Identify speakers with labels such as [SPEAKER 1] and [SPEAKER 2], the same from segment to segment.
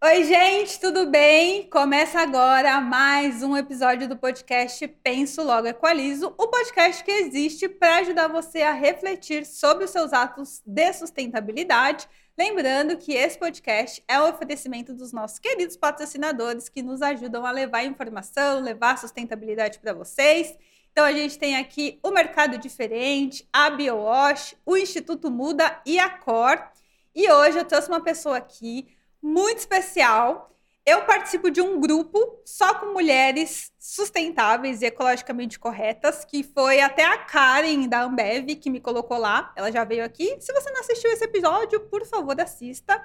[SPEAKER 1] Oi, gente, tudo bem? Começa agora mais um episódio do podcast Penso Logo Equalizo, o podcast que existe para ajudar você a refletir sobre os seus atos de sustentabilidade. Lembrando que esse podcast é o oferecimento dos nossos queridos patrocinadores que nos ajudam a levar informação, levar sustentabilidade para vocês. Então a gente tem aqui o Mercado Diferente, a BioWash, o Instituto Muda e a Cor. E hoje eu trouxe uma pessoa aqui muito especial. Eu participo de um grupo só com mulheres sustentáveis e ecologicamente corretas, que foi até a Karen da Ambev que me colocou lá. Ela já veio aqui. Se você não assistiu esse episódio, por favor, assista.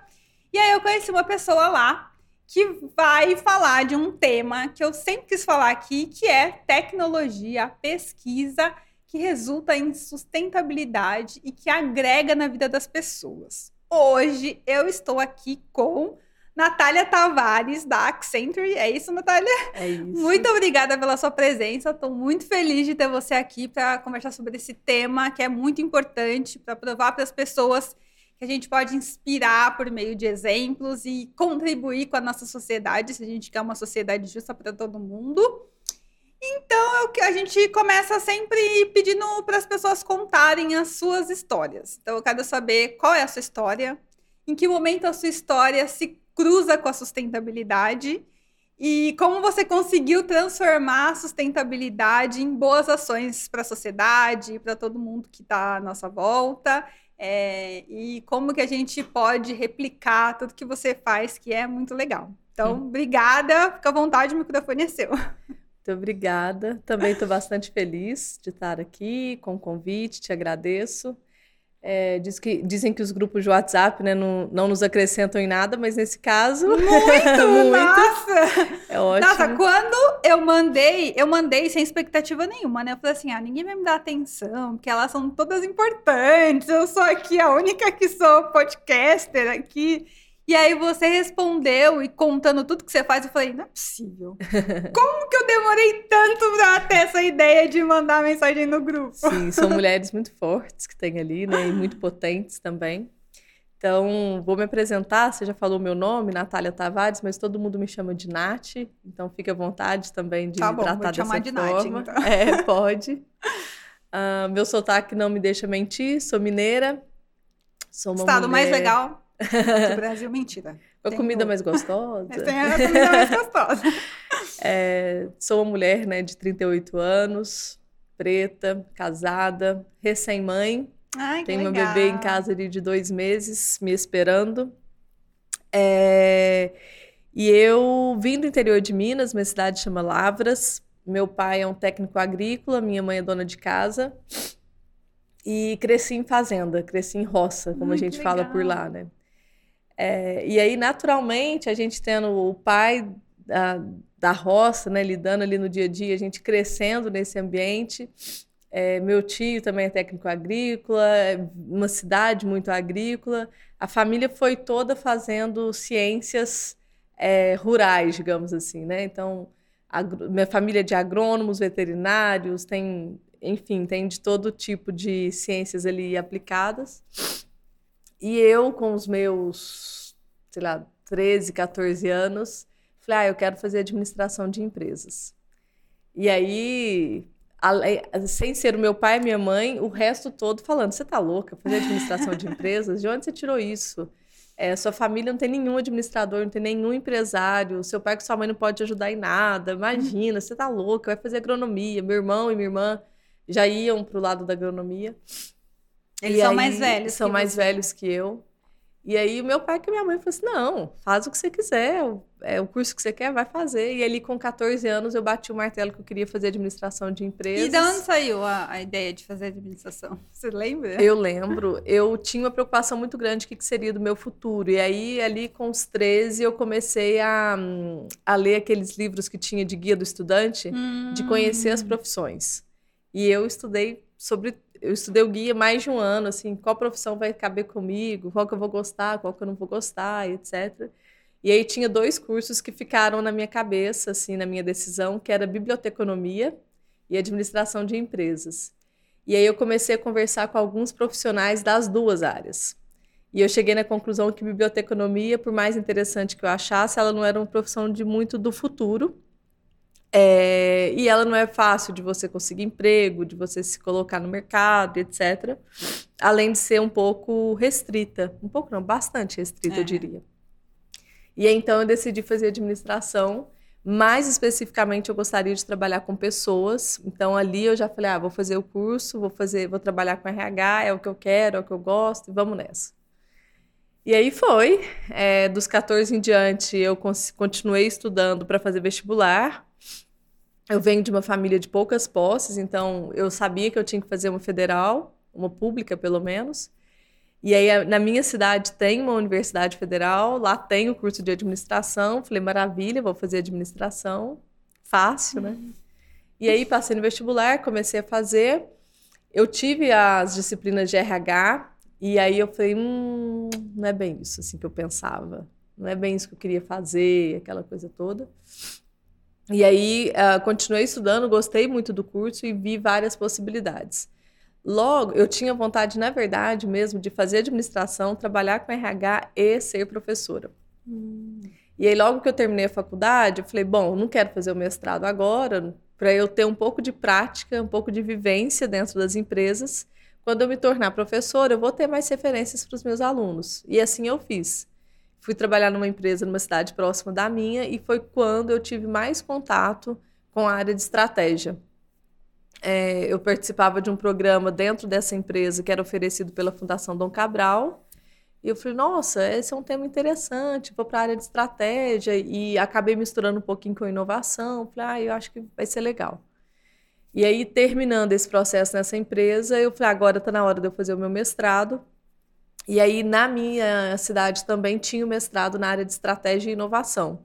[SPEAKER 1] E aí eu conheci uma pessoa lá que vai falar de um tema que eu sempre quis falar aqui, que é tecnologia, pesquisa que resulta em sustentabilidade e que agrega na vida das pessoas. Hoje eu estou aqui com Natália Tavares, da Accenture. É isso, Natália?
[SPEAKER 2] É isso.
[SPEAKER 1] Muito obrigada pela sua presença. Estou muito feliz de ter você aqui para conversar sobre esse tema que é muito importante para provar para as pessoas que a gente pode inspirar por meio de exemplos e contribuir com a nossa sociedade, se a gente quer uma sociedade justa para todo mundo. Então, é a gente começa sempre pedindo para as pessoas contarem as suas histórias. Então, eu quero saber qual é a sua história, em que momento a sua história se cruza com a sustentabilidade e como você conseguiu transformar a sustentabilidade em boas ações para a sociedade, para todo mundo que está à nossa volta. É, e como que a gente pode replicar tudo que você faz, que é muito legal. Então, obrigada, fica à vontade, o microfone é seu.
[SPEAKER 2] Muito obrigada. Também estou bastante feliz de estar aqui com o convite, te agradeço. É, diz que, dizem que os grupos de WhatsApp né, não, não nos acrescentam em nada, mas nesse caso.
[SPEAKER 1] Muito! muito. Nossa! É ótimo. Nossa, quando eu mandei, eu mandei sem expectativa nenhuma, né? Eu falei assim: ah, ninguém vai me dar atenção, porque elas são todas importantes. Eu sou aqui a única que sou podcaster aqui. E aí você respondeu e contando tudo que você faz, eu falei, não é possível. Como que eu demorei tanto pra ter essa ideia de mandar mensagem no grupo?
[SPEAKER 2] Sim, são mulheres muito fortes que tem ali, né? E muito potentes também. Então, vou me apresentar. Você já falou meu nome, Natália Tavares, mas todo mundo me chama de Nath. Então, fique à vontade também de
[SPEAKER 1] tá
[SPEAKER 2] me
[SPEAKER 1] bom,
[SPEAKER 2] tratar
[SPEAKER 1] vou
[SPEAKER 2] dessa
[SPEAKER 1] de
[SPEAKER 2] forma.
[SPEAKER 1] Nath, então.
[SPEAKER 2] É, pode. Uh, meu sotaque não me deixa mentir. Sou mineira. Sou uma
[SPEAKER 1] Estado
[SPEAKER 2] mulher...
[SPEAKER 1] mais legal do Brasil, mentira.
[SPEAKER 2] A comida mais gostosa.
[SPEAKER 1] Tem a comida mais gostosa.
[SPEAKER 2] É, sou uma mulher né, de 38 anos, preta, casada, recém-mãe. Tenho
[SPEAKER 1] meu
[SPEAKER 2] bebê em casa ali de dois meses, me esperando. É, e eu vim do interior de Minas, minha cidade chama Lavras. Meu pai é um técnico agrícola, minha mãe é dona de casa. E cresci em fazenda, cresci em roça, como a gente fala por lá, né? É, e aí, naturalmente, a gente tendo o pai da, da roça, né, lidando ali no dia a dia, a gente crescendo nesse ambiente. É, meu tio também é técnico agrícola, é uma cidade muito agrícola. A família foi toda fazendo ciências é, rurais, digamos assim, né? Então, minha família é de agrônomos, veterinários, tem, enfim, tem de todo tipo de ciências ali aplicadas. E eu, com os meus, sei lá, 13, 14 anos, falei, ah, eu quero fazer administração de empresas. E aí, sem ser o meu pai e minha mãe, o resto todo falando, você tá louca, fazer administração de empresas? De onde você tirou isso? É, sua família não tem nenhum administrador, não tem nenhum empresário, seu pai com sua mãe não pode te ajudar em nada, imagina, você tá louca, vai fazer agronomia. Meu irmão e minha irmã já iam pro lado da agronomia.
[SPEAKER 1] Eles
[SPEAKER 2] E
[SPEAKER 1] são
[SPEAKER 2] aí,
[SPEAKER 1] mais velhos.
[SPEAKER 2] São
[SPEAKER 1] que
[SPEAKER 2] mais
[SPEAKER 1] você.
[SPEAKER 2] velhos que eu. E aí, o meu pai e minha mãe falaram assim: não, faz o que você quiser, é o curso que você quer, vai fazer. E ali, com 14 anos, eu bati o martelo que eu queria fazer administração de empresas.
[SPEAKER 1] E de onde saiu a, a ideia de fazer administração? Você lembra?
[SPEAKER 2] Eu lembro, eu tinha uma preocupação muito grande o que seria do meu futuro. E aí, ali com os 13, eu comecei a, hum, a ler aqueles livros que tinha de guia do estudante, de conhecer as profissões. E eu estudei sobre. Eu estudei o guia mais de um ano, assim, qual profissão vai caber comigo, qual que eu vou gostar, qual que eu não vou gostar, etc. E aí tinha dois cursos que ficaram na minha cabeça, assim, na minha decisão, que era biblioteconomia e administração de empresas. E aí eu comecei a conversar com alguns profissionais das duas áreas. E eu cheguei na conclusão que biblioteconomia, por mais interessante que eu achasse, ela não era uma profissão de muito do futuro. É, e ela não é fácil de você conseguir emprego, de você se colocar no mercado, etc. Além de ser um pouco restrita. Um pouco não, bastante restrita, é. eu diria. E então eu decidi fazer administração. Mais especificamente, eu gostaria de trabalhar com pessoas. Então ali eu já falei, ah, vou fazer o curso, vou fazer, vou trabalhar com RH, é o que eu quero, é o que eu gosto, e vamos nessa. E aí foi. É, dos 14 em diante, eu continuei estudando para fazer vestibular. Eu venho de uma família de poucas posses, então eu sabia que eu tinha que fazer uma federal, uma pública pelo menos. E aí, na minha cidade tem uma universidade federal, lá tem o curso de administração. Falei, maravilha, vou fazer administração. Fácil, né? Uhum. E aí, passei no vestibular, comecei a fazer. Eu tive as disciplinas de RH, e aí eu falei, hum, não é bem isso assim que eu pensava. Não é bem isso que eu queria fazer, aquela coisa toda. E aí uh, continuei estudando, gostei muito do curso e vi várias possibilidades. Logo, eu tinha vontade, na verdade, mesmo de fazer administração, trabalhar com RH e ser professora. Hum. E aí, logo que eu terminei a faculdade, eu falei: bom, não quero fazer o mestrado agora, para eu ter um pouco de prática, um pouco de vivência dentro das empresas quando eu me tornar professora, eu vou ter mais referências para os meus alunos. E assim eu fiz. Fui trabalhar numa empresa numa cidade próxima da minha e foi quando eu tive mais contato com a área de estratégia. É, eu participava de um programa dentro dessa empresa que era oferecido pela Fundação Dom Cabral. E eu falei, nossa, esse é um tema interessante, vou para a área de estratégia. E acabei misturando um pouquinho com inovação. Falei, ah, eu acho que vai ser legal. E aí, terminando esse processo nessa empresa, eu falei, agora está na hora de eu fazer o meu mestrado. E aí, na minha cidade também tinha o mestrado na área de estratégia e inovação.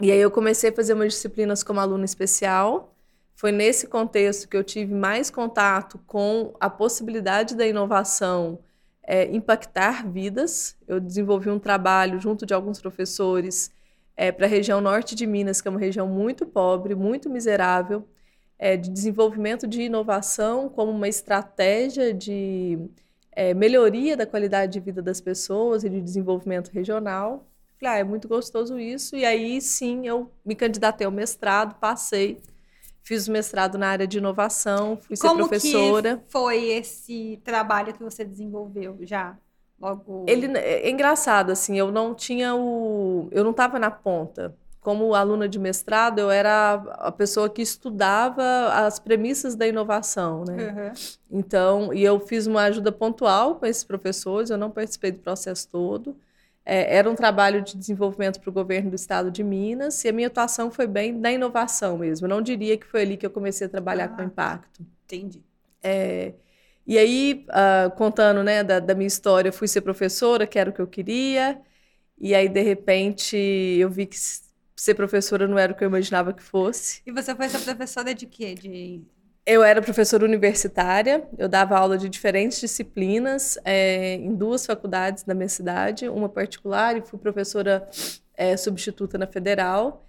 [SPEAKER 2] E aí eu comecei a fazer umas disciplinas como aluna especial. Foi nesse contexto que eu tive mais contato com a possibilidade da inovação é, impactar vidas. Eu desenvolvi um trabalho junto de alguns professores é, para a região norte de Minas, que é uma região muito pobre, muito miserável, é, de desenvolvimento de inovação como uma estratégia de é, melhoria da qualidade de vida das pessoas e de desenvolvimento regional. Falei, ah, é muito gostoso isso. E aí sim eu me candidatei ao mestrado, passei, fiz o mestrado na área de inovação, fui
[SPEAKER 1] como
[SPEAKER 2] ser professora.
[SPEAKER 1] Que foi esse trabalho que você desenvolveu já? Logo...
[SPEAKER 2] Ele é engraçado assim, eu não tinha o, eu não estava na ponta como aluna de mestrado, eu era a pessoa que estudava as premissas da inovação, né? Uhum. Então, e eu fiz uma ajuda pontual com esses professores, eu não participei do processo todo. É, era um trabalho de desenvolvimento para o governo do estado de Minas, e a minha atuação foi bem na inovação mesmo. Eu não diria que foi ali que eu comecei a trabalhar ah, com impacto.
[SPEAKER 1] Entendi.
[SPEAKER 2] É, e aí, uh, contando né, da, da minha história, eu fui ser professora, que era o que eu queria, e aí, de repente, eu vi que ser professora não era o que eu imaginava que fosse.
[SPEAKER 1] E você foi ser professora de quê? De...
[SPEAKER 2] Eu era professora universitária, eu dava aula de diferentes disciplinas é, em duas faculdades da minha cidade, uma particular, e fui professora é, substituta na federal.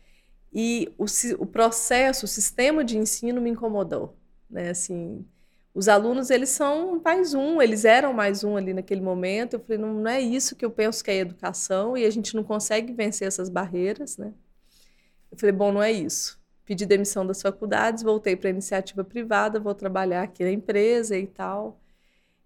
[SPEAKER 2] E o, o processo, o sistema de ensino me incomodou. Né? Assim, os alunos, eles são mais um, eles eram mais um ali naquele momento. Eu falei, não, não é isso que eu penso que é educação, e a gente não consegue vencer essas barreiras, né? Eu falei, bom, não é isso. Pedi demissão das faculdades, voltei para a iniciativa privada, vou trabalhar aqui na empresa e tal.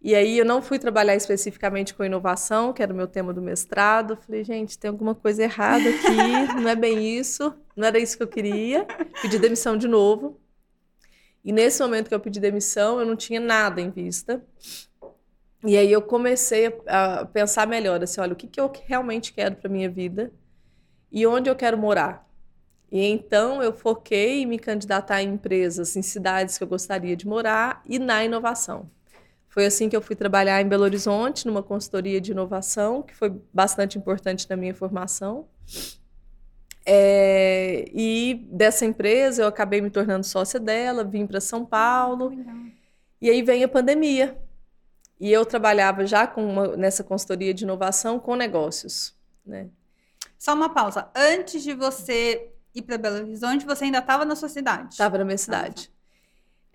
[SPEAKER 2] E aí eu não fui trabalhar especificamente com inovação, que era o meu tema do mestrado. Falei, gente, tem alguma coisa errada aqui, não é bem isso, não era isso que eu queria. Pedi demissão de novo. E nesse momento que eu pedi demissão, eu não tinha nada em vista. E aí eu comecei a pensar melhor, assim, olha, o que, que eu realmente quero para minha vida e onde eu quero morar. E então eu foquei em me candidatar em empresas, em cidades que eu gostaria de morar e na inovação. Foi assim que eu fui trabalhar em Belo Horizonte, numa consultoria de inovação, que foi bastante importante na minha formação. É, e dessa empresa eu acabei me tornando sócia dela, vim para São Paulo. E aí vem a pandemia. E eu trabalhava já com uma, nessa consultoria de inovação com negócios. Né?
[SPEAKER 1] Só uma pausa. Antes de você ir para Belo Horizonte, você ainda estava na sua cidade?
[SPEAKER 2] Estava na minha cidade.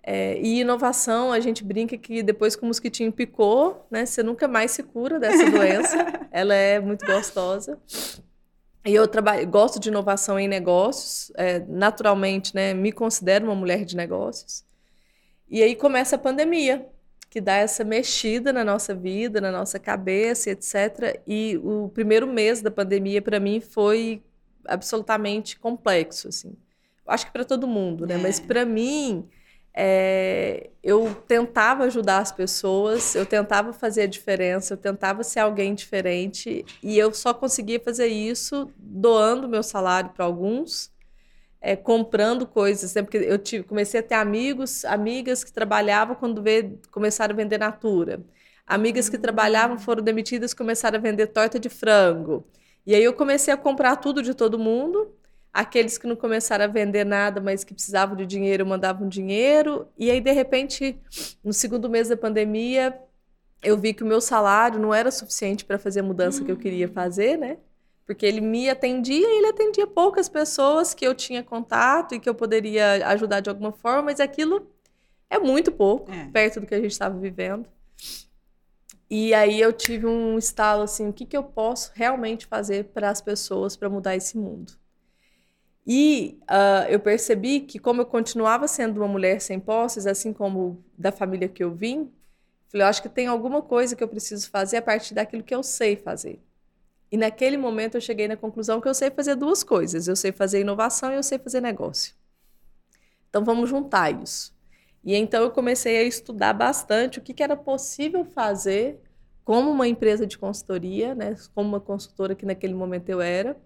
[SPEAKER 2] É, e inovação, a gente brinca que depois que o mosquitinho picou, né, você nunca mais se cura dessa doença. Ela é muito gostosa. E eu trabalho, gosto de inovação em negócios, é, naturalmente, né, me considero uma mulher de negócios. E aí começa a pandemia, que dá essa mexida na nossa vida, na nossa cabeça, etc. E o primeiro mês da pandemia para mim foi absolutamente complexo, assim. Acho que para todo mundo, né? É. Mas para mim é, eu tentava ajudar as pessoas, eu tentava fazer a diferença, eu tentava ser alguém diferente e eu só conseguia fazer isso doando meu salário para alguns, é, comprando coisas. Né? Porque eu tive, comecei a ter amigos, amigas que trabalhavam quando vê, começaram a vender Natura. Amigas que trabalhavam foram demitidas começaram a vender torta de frango. E aí eu comecei a comprar tudo de todo mundo Aqueles que não começaram a vender nada, mas que precisavam de dinheiro, mandavam dinheiro. E aí, de repente, no segundo mês da pandemia, eu vi que o meu salário não era suficiente para fazer a mudança que eu queria fazer, né? Porque ele me atendia e ele atendia poucas pessoas que eu tinha contato e que eu poderia ajudar de alguma forma, mas aquilo é muito pouco é. perto do que a gente estava vivendo. E aí eu tive um estalo assim, o que, que eu posso realmente fazer para as pessoas para mudar esse mundo? E uh, eu percebi que, como eu continuava sendo uma mulher sem posses, assim como da família que eu vim, falei, eu acho que tem alguma coisa que eu preciso fazer a partir daquilo que eu sei fazer. E naquele momento eu cheguei na conclusão que eu sei fazer duas coisas: eu sei fazer inovação e eu sei fazer negócio. Então vamos juntar isso. E então eu comecei a estudar bastante o que, que era possível fazer como uma empresa de consultoria, né, como uma consultora que naquele momento eu era,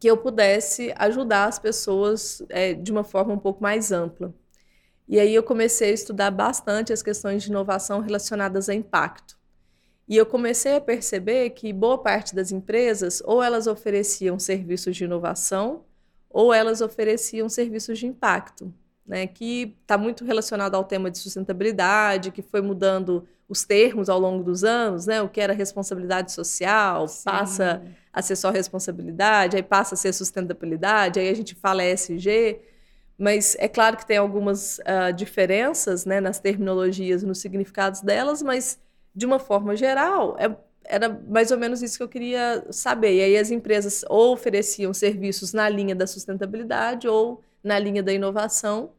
[SPEAKER 2] que eu pudesse ajudar as pessoas é, de uma forma um pouco mais ampla. E aí eu comecei a estudar bastante as questões de inovação relacionadas a impacto. E eu comecei a perceber que boa parte das empresas ou elas ofereciam serviços de inovação ou elas ofereciam serviços de impacto, né, que está muito relacionado ao tema de sustentabilidade, que foi mudando os termos ao longo dos anos, né, o que era responsabilidade social, Sim. passa a ser só responsabilidade, aí passa a ser sustentabilidade, aí a gente fala ESG, mas é claro que tem algumas uh, diferenças né, nas terminologias, nos significados delas, mas de uma forma geral, é, era mais ou menos isso que eu queria saber. E aí as empresas ou ofereciam serviços na linha da sustentabilidade ou na linha da inovação,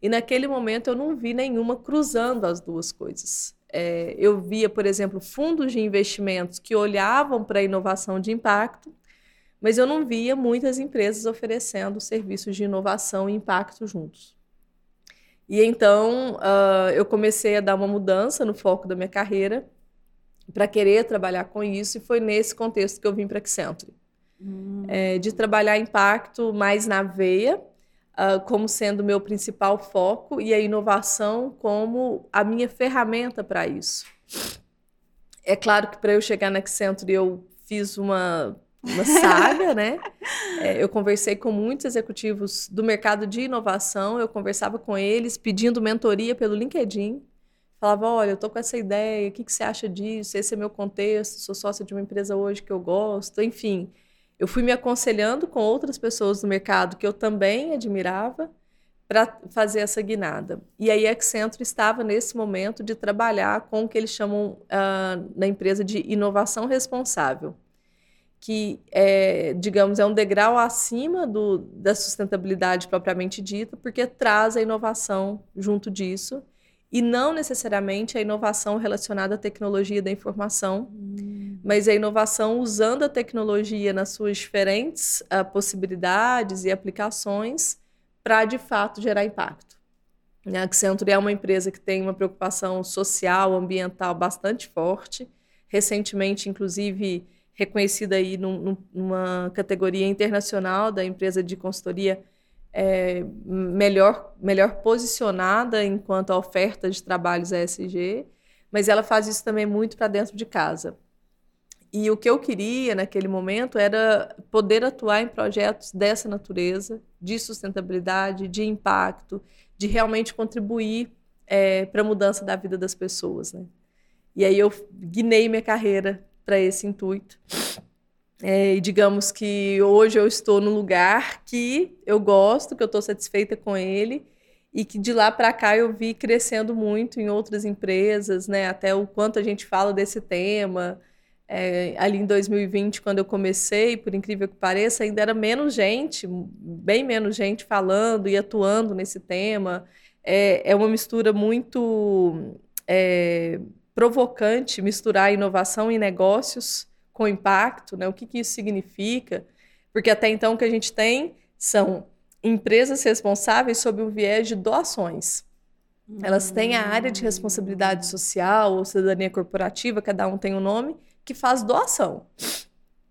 [SPEAKER 2] e naquele momento eu não vi nenhuma cruzando as duas coisas. É, eu via, por exemplo, fundos de investimentos que olhavam para a inovação de impacto, mas eu não via muitas empresas oferecendo serviços de inovação e impacto juntos. E então uh, eu comecei a dar uma mudança no foco da minha carreira para querer trabalhar com isso, e foi nesse contexto que eu vim para a Accenture. Hum. É, de trabalhar impacto mais na veia, uh, como sendo meu principal foco e a inovação como a minha ferramenta para isso. É claro que para eu chegar na Accenture eu fiz uma, uma saga, né? É, eu conversei com muitos executivos do mercado de inovação, eu conversava com eles pedindo mentoria pelo LinkedIn. Falava, olha, eu tô com essa ideia, o que, que você acha disso? Esse é meu contexto, sou sócia de uma empresa hoje que eu gosto, enfim eu fui me aconselhando com outras pessoas do mercado que eu também admirava para fazer essa guinada. E aí a Accenture estava nesse momento de trabalhar com o que eles chamam uh, na empresa de inovação responsável, que é, digamos, é um degrau acima do, da sustentabilidade propriamente dita, porque traz a inovação junto disso e não necessariamente a inovação relacionada à tecnologia da informação, hum. mas a inovação usando a tecnologia nas suas diferentes uh, possibilidades e aplicações para de fato gerar impacto. A Accenture é uma empresa que tem uma preocupação social, ambiental bastante forte, recentemente, inclusive, reconhecida aí num, numa categoria internacional da empresa de consultoria é, melhor, melhor posicionada enquanto a oferta de trabalhos ESG, mas ela faz isso também muito para dentro de casa. E o que eu queria naquele momento era poder atuar em projetos dessa natureza, de sustentabilidade, de impacto, de realmente contribuir é, para a mudança da vida das pessoas. Né? E aí eu guinei minha carreira para esse intuito. É, e digamos que hoje eu estou no lugar que eu gosto, que eu estou satisfeita com ele e que de lá para cá eu vi crescendo muito em outras empresas, né? Até o quanto a gente fala desse tema. É, ali em 2020, quando eu comecei, por incrível que pareça, ainda era menos gente, bem menos gente falando e atuando nesse tema. É, é uma mistura muito é, provocante misturar inovação e negócios com impacto, né? O que, que isso significa? Porque até então o que a gente tem são empresas responsáveis sob o viés de doações. Elas têm a área de responsabilidade social ou cidadania corporativa, cada um tem um nome, que faz doação.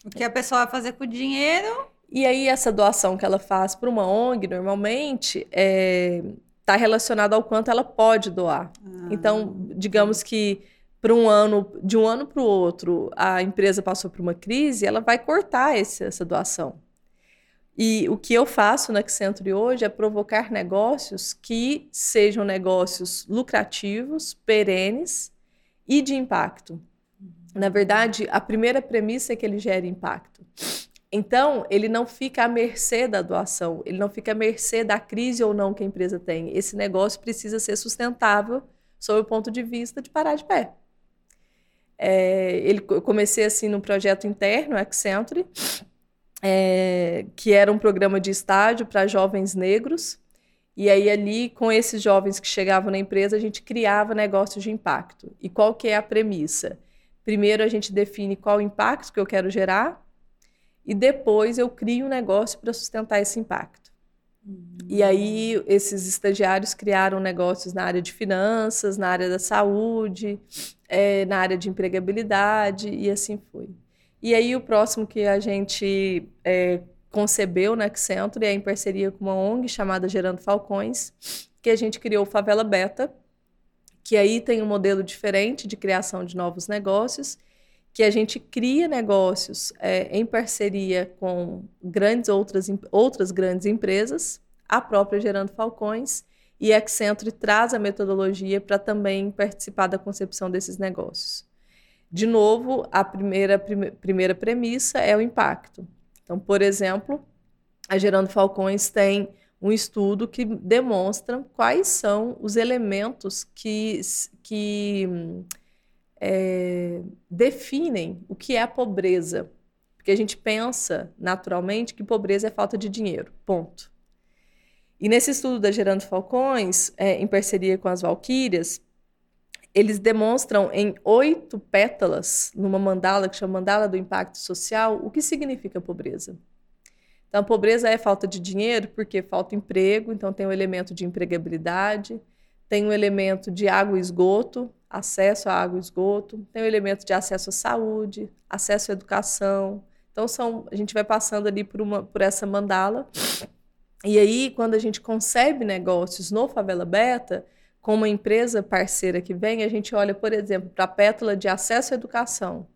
[SPEAKER 1] O que a pessoa vai fazer com o dinheiro?
[SPEAKER 2] E aí essa doação que ela faz para uma ONG, normalmente, está é, tá relacionada ao quanto ela pode doar. Ah, então, digamos que para um ano, de um ano para o outro, a empresa passou por uma crise, ela vai cortar esse, essa doação. E o que eu faço na Accenture hoje é provocar negócios que sejam negócios lucrativos, perenes e de impacto. Na verdade, a primeira premissa é que ele gere impacto. Então, ele não fica à mercê da doação, ele não fica à mercê da crise ou não que a empresa tem. Esse negócio precisa ser sustentável sob o ponto de vista de parar de pé. É, ele, eu comecei assim num projeto interno, Accenture, é, que era um programa de estágio para jovens negros. E aí ali, com esses jovens que chegavam na empresa, a gente criava negócios de impacto. E qual que é a premissa? Primeiro a gente define qual o impacto que eu quero gerar e depois eu crio um negócio para sustentar esse impacto. E aí esses estagiários criaram negócios na área de finanças, na área da saúde, é, na área de empregabilidade e assim foi. E aí o próximo que a gente é, concebeu na Accenture é em parceria com uma ONG chamada Gerando Falcões, que a gente criou o Favela Beta, que aí tem um modelo diferente de criação de novos negócios, que a gente cria negócios é, em parceria com grandes outras, outras grandes empresas, a própria Gerando Falcões, e a Accenture traz a metodologia para também participar da concepção desses negócios. De novo, a primeira, prime, primeira premissa é o impacto. Então, por exemplo, a Gerando Falcões tem um estudo que demonstra quais são os elementos que, que é, definem o que é a pobreza. Porque a gente pensa, naturalmente, que pobreza é falta de dinheiro. Ponto. E nesse estudo da Gerando Falcões, é, em parceria com as Valquírias, eles demonstram em oito pétalas, numa mandala que chama Mandala do Impacto Social, o que significa pobreza. Então, pobreza é falta de dinheiro porque falta emprego, então tem um elemento de empregabilidade, tem um elemento de água e esgoto, acesso à água e esgoto, tem um elemento de acesso à saúde, acesso à educação. Então, são, a gente vai passando ali por, uma, por essa mandala. E aí, quando a gente concebe negócios no Favela Beta, com uma empresa parceira que vem, a gente olha, por exemplo, para a pétala de acesso à educação.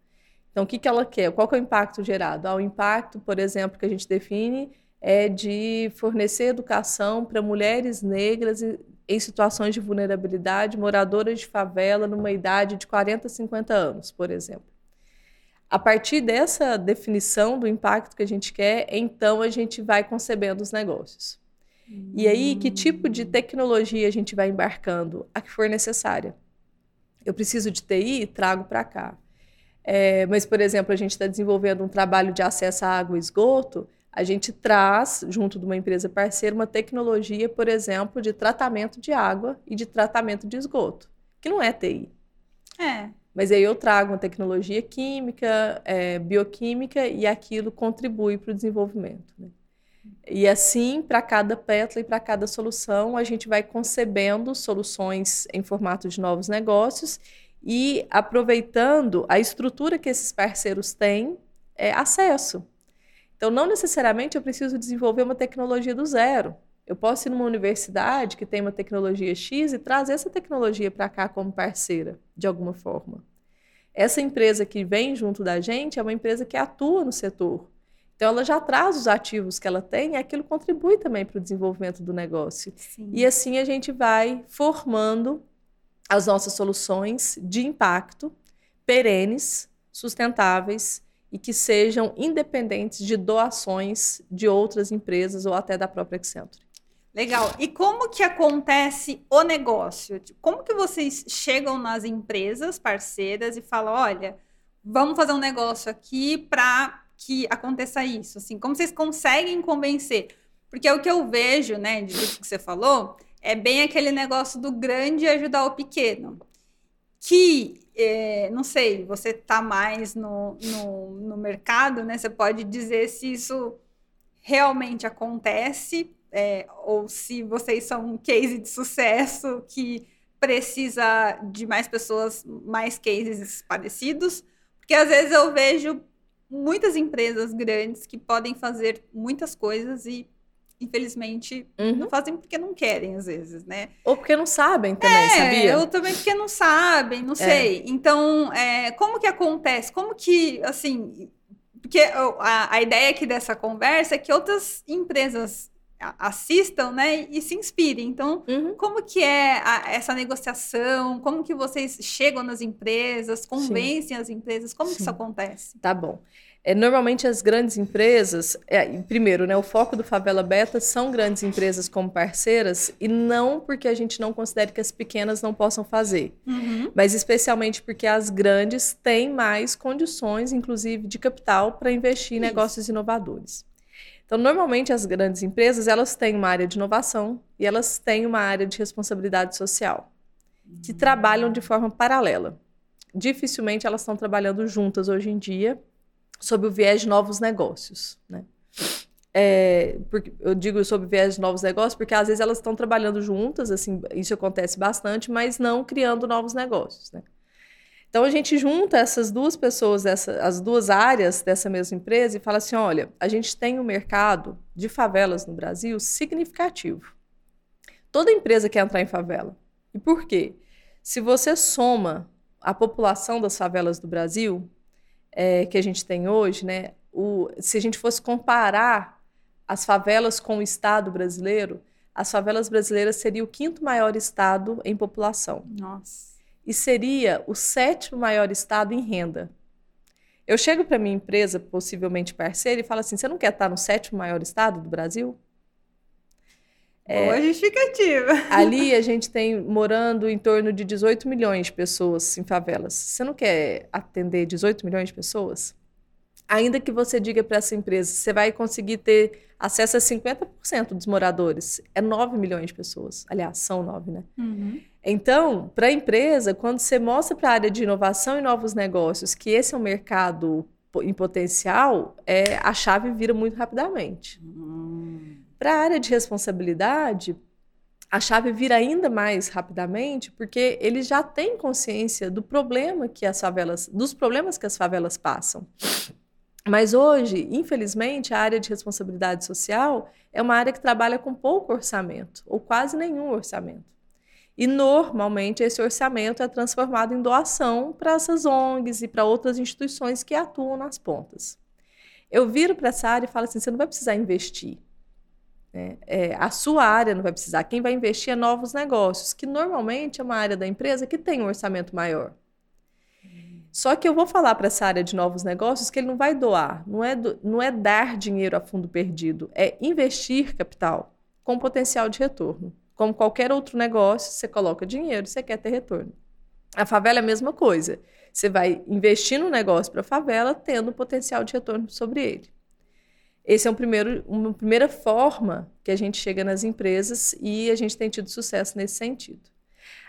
[SPEAKER 2] Então, o que, que ela quer? Qual que é o impacto gerado? Ah, o impacto, por exemplo, que a gente define é de fornecer educação para mulheres negras em situações de vulnerabilidade, moradoras de favela, numa idade de 40 a 50 anos, por exemplo. A partir dessa definição do impacto que a gente quer, então a gente vai concebendo os negócios. E aí, que tipo de tecnologia a gente vai embarcando? A que for necessária. Eu preciso de TI? Trago para cá. É, mas, por exemplo, a gente está desenvolvendo um trabalho de acesso à água e esgoto, a gente traz, junto de uma empresa parceira, uma tecnologia, por exemplo, de tratamento de água e de tratamento de esgoto, que não é TI.
[SPEAKER 1] É.
[SPEAKER 2] Mas aí eu trago uma tecnologia química, é, bioquímica, e aquilo contribui para o desenvolvimento. Né? E assim, para cada pétala e para cada solução, a gente vai concebendo soluções em formato de novos negócios e aproveitando a estrutura que esses parceiros têm, é, acesso. Então, não necessariamente eu preciso desenvolver uma tecnologia do zero. Eu posso ir numa universidade que tem uma tecnologia X e trazer essa tecnologia para cá como parceira, de alguma forma. Essa empresa que vem junto da gente é uma empresa que atua no setor. Então, ela já traz os ativos que ela tem e aquilo contribui também para o desenvolvimento do negócio. Sim. E assim a gente vai formando as nossas soluções de impacto perenes, sustentáveis e que sejam independentes de doações de outras empresas ou até da própria Accenture.
[SPEAKER 1] Legal. E como que acontece o negócio? Como que vocês chegam nas empresas parceiras e falam, olha, vamos fazer um negócio aqui para que aconteça isso? Assim, como vocês conseguem convencer? Porque o que eu vejo, né, disso que você falou, é bem aquele negócio do grande ajudar o pequeno. Que, é, não sei, você está mais no, no, no mercado, né? Você pode dizer se isso realmente acontece é, ou se vocês são um case de sucesso que precisa de mais pessoas, mais cases parecidos, porque às vezes eu vejo muitas empresas grandes que podem fazer muitas coisas e infelizmente uhum. não fazem porque não querem às vezes, né?
[SPEAKER 2] Ou porque não sabem também,
[SPEAKER 1] é,
[SPEAKER 2] sabia?
[SPEAKER 1] Ou também porque não sabem, não é. sei. Então, é, como que acontece? Como que, assim, porque a, a ideia aqui dessa conversa é que outras empresas assistam, né, e se inspirem. Então, uhum. como que é a, essa negociação? Como que vocês chegam nas empresas, convencem Sim. as empresas? Como Sim. que isso acontece?
[SPEAKER 2] Tá bom. É, normalmente as grandes empresas, é, primeiro, né, o foco do Favela Beta são grandes empresas como parceiras e não porque a gente não considere que as pequenas não possam fazer, uhum. mas especialmente porque as grandes têm mais condições, inclusive de capital, para investir em Isso. negócios inovadores. Então, normalmente as grandes empresas, elas têm uma área de inovação e elas têm uma área de responsabilidade social, que trabalham de forma paralela. Dificilmente elas estão trabalhando juntas hoje em dia, sob o viés de novos negócios, né? É, eu digo sobre viés de novos negócios porque às vezes elas estão trabalhando juntas, assim, isso acontece bastante, mas não criando novos negócios, né? Então a gente junta essas duas pessoas, essa, as duas áreas dessa mesma empresa e fala assim: olha, a gente tem um mercado de favelas no Brasil significativo. Toda empresa quer entrar em favela. E por quê? Se você soma a população das favelas do Brasil, é, que a gente tem hoje, né? O, se a gente fosse comparar as favelas com o Estado brasileiro, as favelas brasileiras seria o quinto maior estado em população.
[SPEAKER 1] Nossa
[SPEAKER 2] e seria o sétimo maior estado em renda. Eu chego para minha empresa, possivelmente parceira, e falo assim: você não quer estar no sétimo maior estado do Brasil?
[SPEAKER 1] Boa é, justificativa.
[SPEAKER 2] Ali a gente tem morando em torno de 18 milhões de pessoas em favelas. Você não quer atender 18 milhões de pessoas? Ainda que você diga para essa empresa, você vai conseguir ter acesso a 50% dos moradores. É 9 milhões de pessoas. Aliás, são 9, né? Uhum. Então, para a empresa, quando você mostra para a área de inovação e novos negócios que esse é um mercado em potencial, é, a chave vira muito rapidamente. Hum. Para a área de responsabilidade, a chave vira ainda mais rapidamente, porque eles já têm consciência do problema que as favelas, dos problemas que as favelas passam. Mas hoje, infelizmente, a área de responsabilidade social é uma área que trabalha com pouco orçamento, ou quase nenhum orçamento. E normalmente esse orçamento é transformado em doação para essas ONGs e para outras instituições que atuam nas pontas. Eu viro para essa área e falo assim: você não vai precisar investir. Né? É, a sua área não vai precisar. Quem vai investir é novos negócios, que normalmente é uma área da empresa que tem um orçamento maior. Só que eu vou falar para essa área de novos negócios que ele não vai doar, não é, do, não é dar dinheiro a fundo perdido, é investir capital com potencial de retorno. Como qualquer outro negócio, você coloca dinheiro, você quer ter retorno. A favela é a mesma coisa. Você vai investir no negócio para a favela, tendo potencial de retorno sobre ele. Esse é um primeiro, uma primeira forma que a gente chega nas empresas e a gente tem tido sucesso nesse sentido.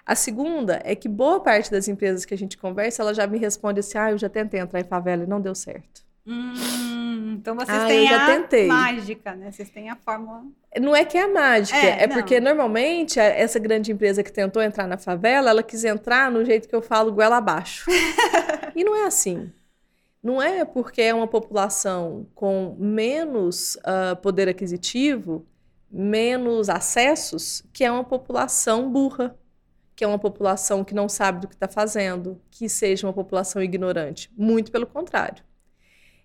[SPEAKER 2] A segunda é que boa parte das empresas que a gente conversa, ela já me responde assim: ah, eu já tentei entrar em favela e não deu certo.
[SPEAKER 1] Hum, então vocês ah, têm a tentei. mágica, né? Vocês têm a fórmula.
[SPEAKER 2] Não é que é a mágica, é, é porque normalmente essa grande empresa que tentou entrar na favela, ela quis entrar no jeito que eu falo, goela abaixo. e não é assim. Não é porque é uma população com menos uh, poder aquisitivo, menos acessos, que é uma população burra, que é uma população que não sabe do que está fazendo, que seja uma população ignorante. Muito pelo contrário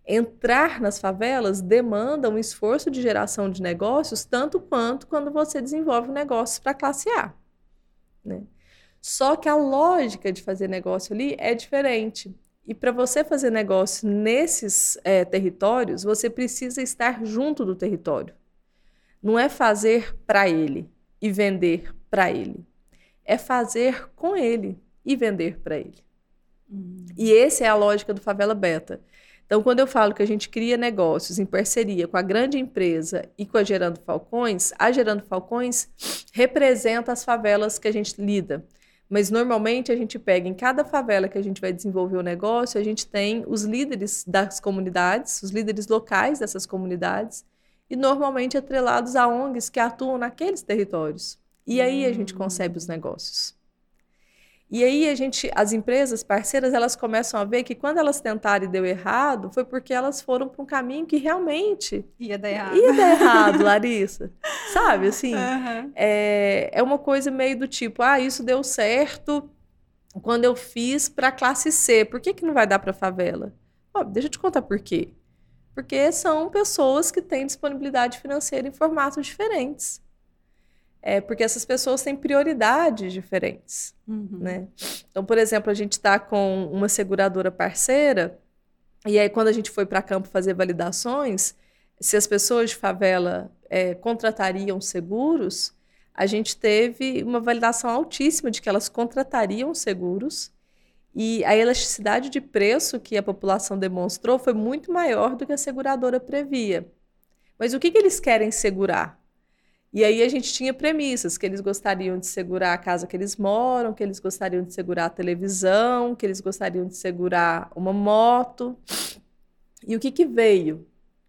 [SPEAKER 2] entrar nas favelas demanda um esforço de geração de negócios tanto quanto quando você desenvolve negócios para classe A. Né? Só que a lógica de fazer negócio ali é diferente. E para você fazer negócio nesses é, territórios, você precisa estar junto do território. não é fazer para ele e vender para ele. É fazer com ele e vender para ele. Uhum. E essa é a lógica do Favela Beta. Então, quando eu falo que a gente cria negócios em parceria com a grande empresa e com a Gerando Falcões, a Gerando Falcões representa as favelas que a gente lida. Mas normalmente a gente pega em cada favela que a gente vai desenvolver o negócio, a gente tem os líderes das comunidades, os líderes locais dessas comunidades, e normalmente atrelados a ONGs que atuam naqueles territórios. E aí a gente concebe os negócios. E aí a gente, as empresas parceiras, elas começam a ver que quando elas tentaram e deu errado, foi porque elas foram para um caminho que realmente
[SPEAKER 1] ia dar errado.
[SPEAKER 2] Ia dar errado, Larissa. Sabe, assim, uhum. é, é uma coisa meio do tipo, ah, isso deu certo quando eu fiz para classe C, por que, que não vai dar para favela? Ó, deixa eu te contar por quê. Porque são pessoas que têm disponibilidade financeira em formatos diferentes é porque essas pessoas têm prioridades diferentes, uhum. né? Então, por exemplo, a gente está com uma seguradora parceira e aí quando a gente foi para campo fazer validações, se as pessoas de favela é, contratariam seguros, a gente teve uma validação altíssima de que elas contratariam seguros e a elasticidade de preço que a população demonstrou foi muito maior do que a seguradora previa. Mas o que, que eles querem segurar? E aí a gente tinha premissas, que eles gostariam de segurar a casa que eles moram, que eles gostariam de segurar a televisão, que eles gostariam de segurar uma moto. E o que, que veio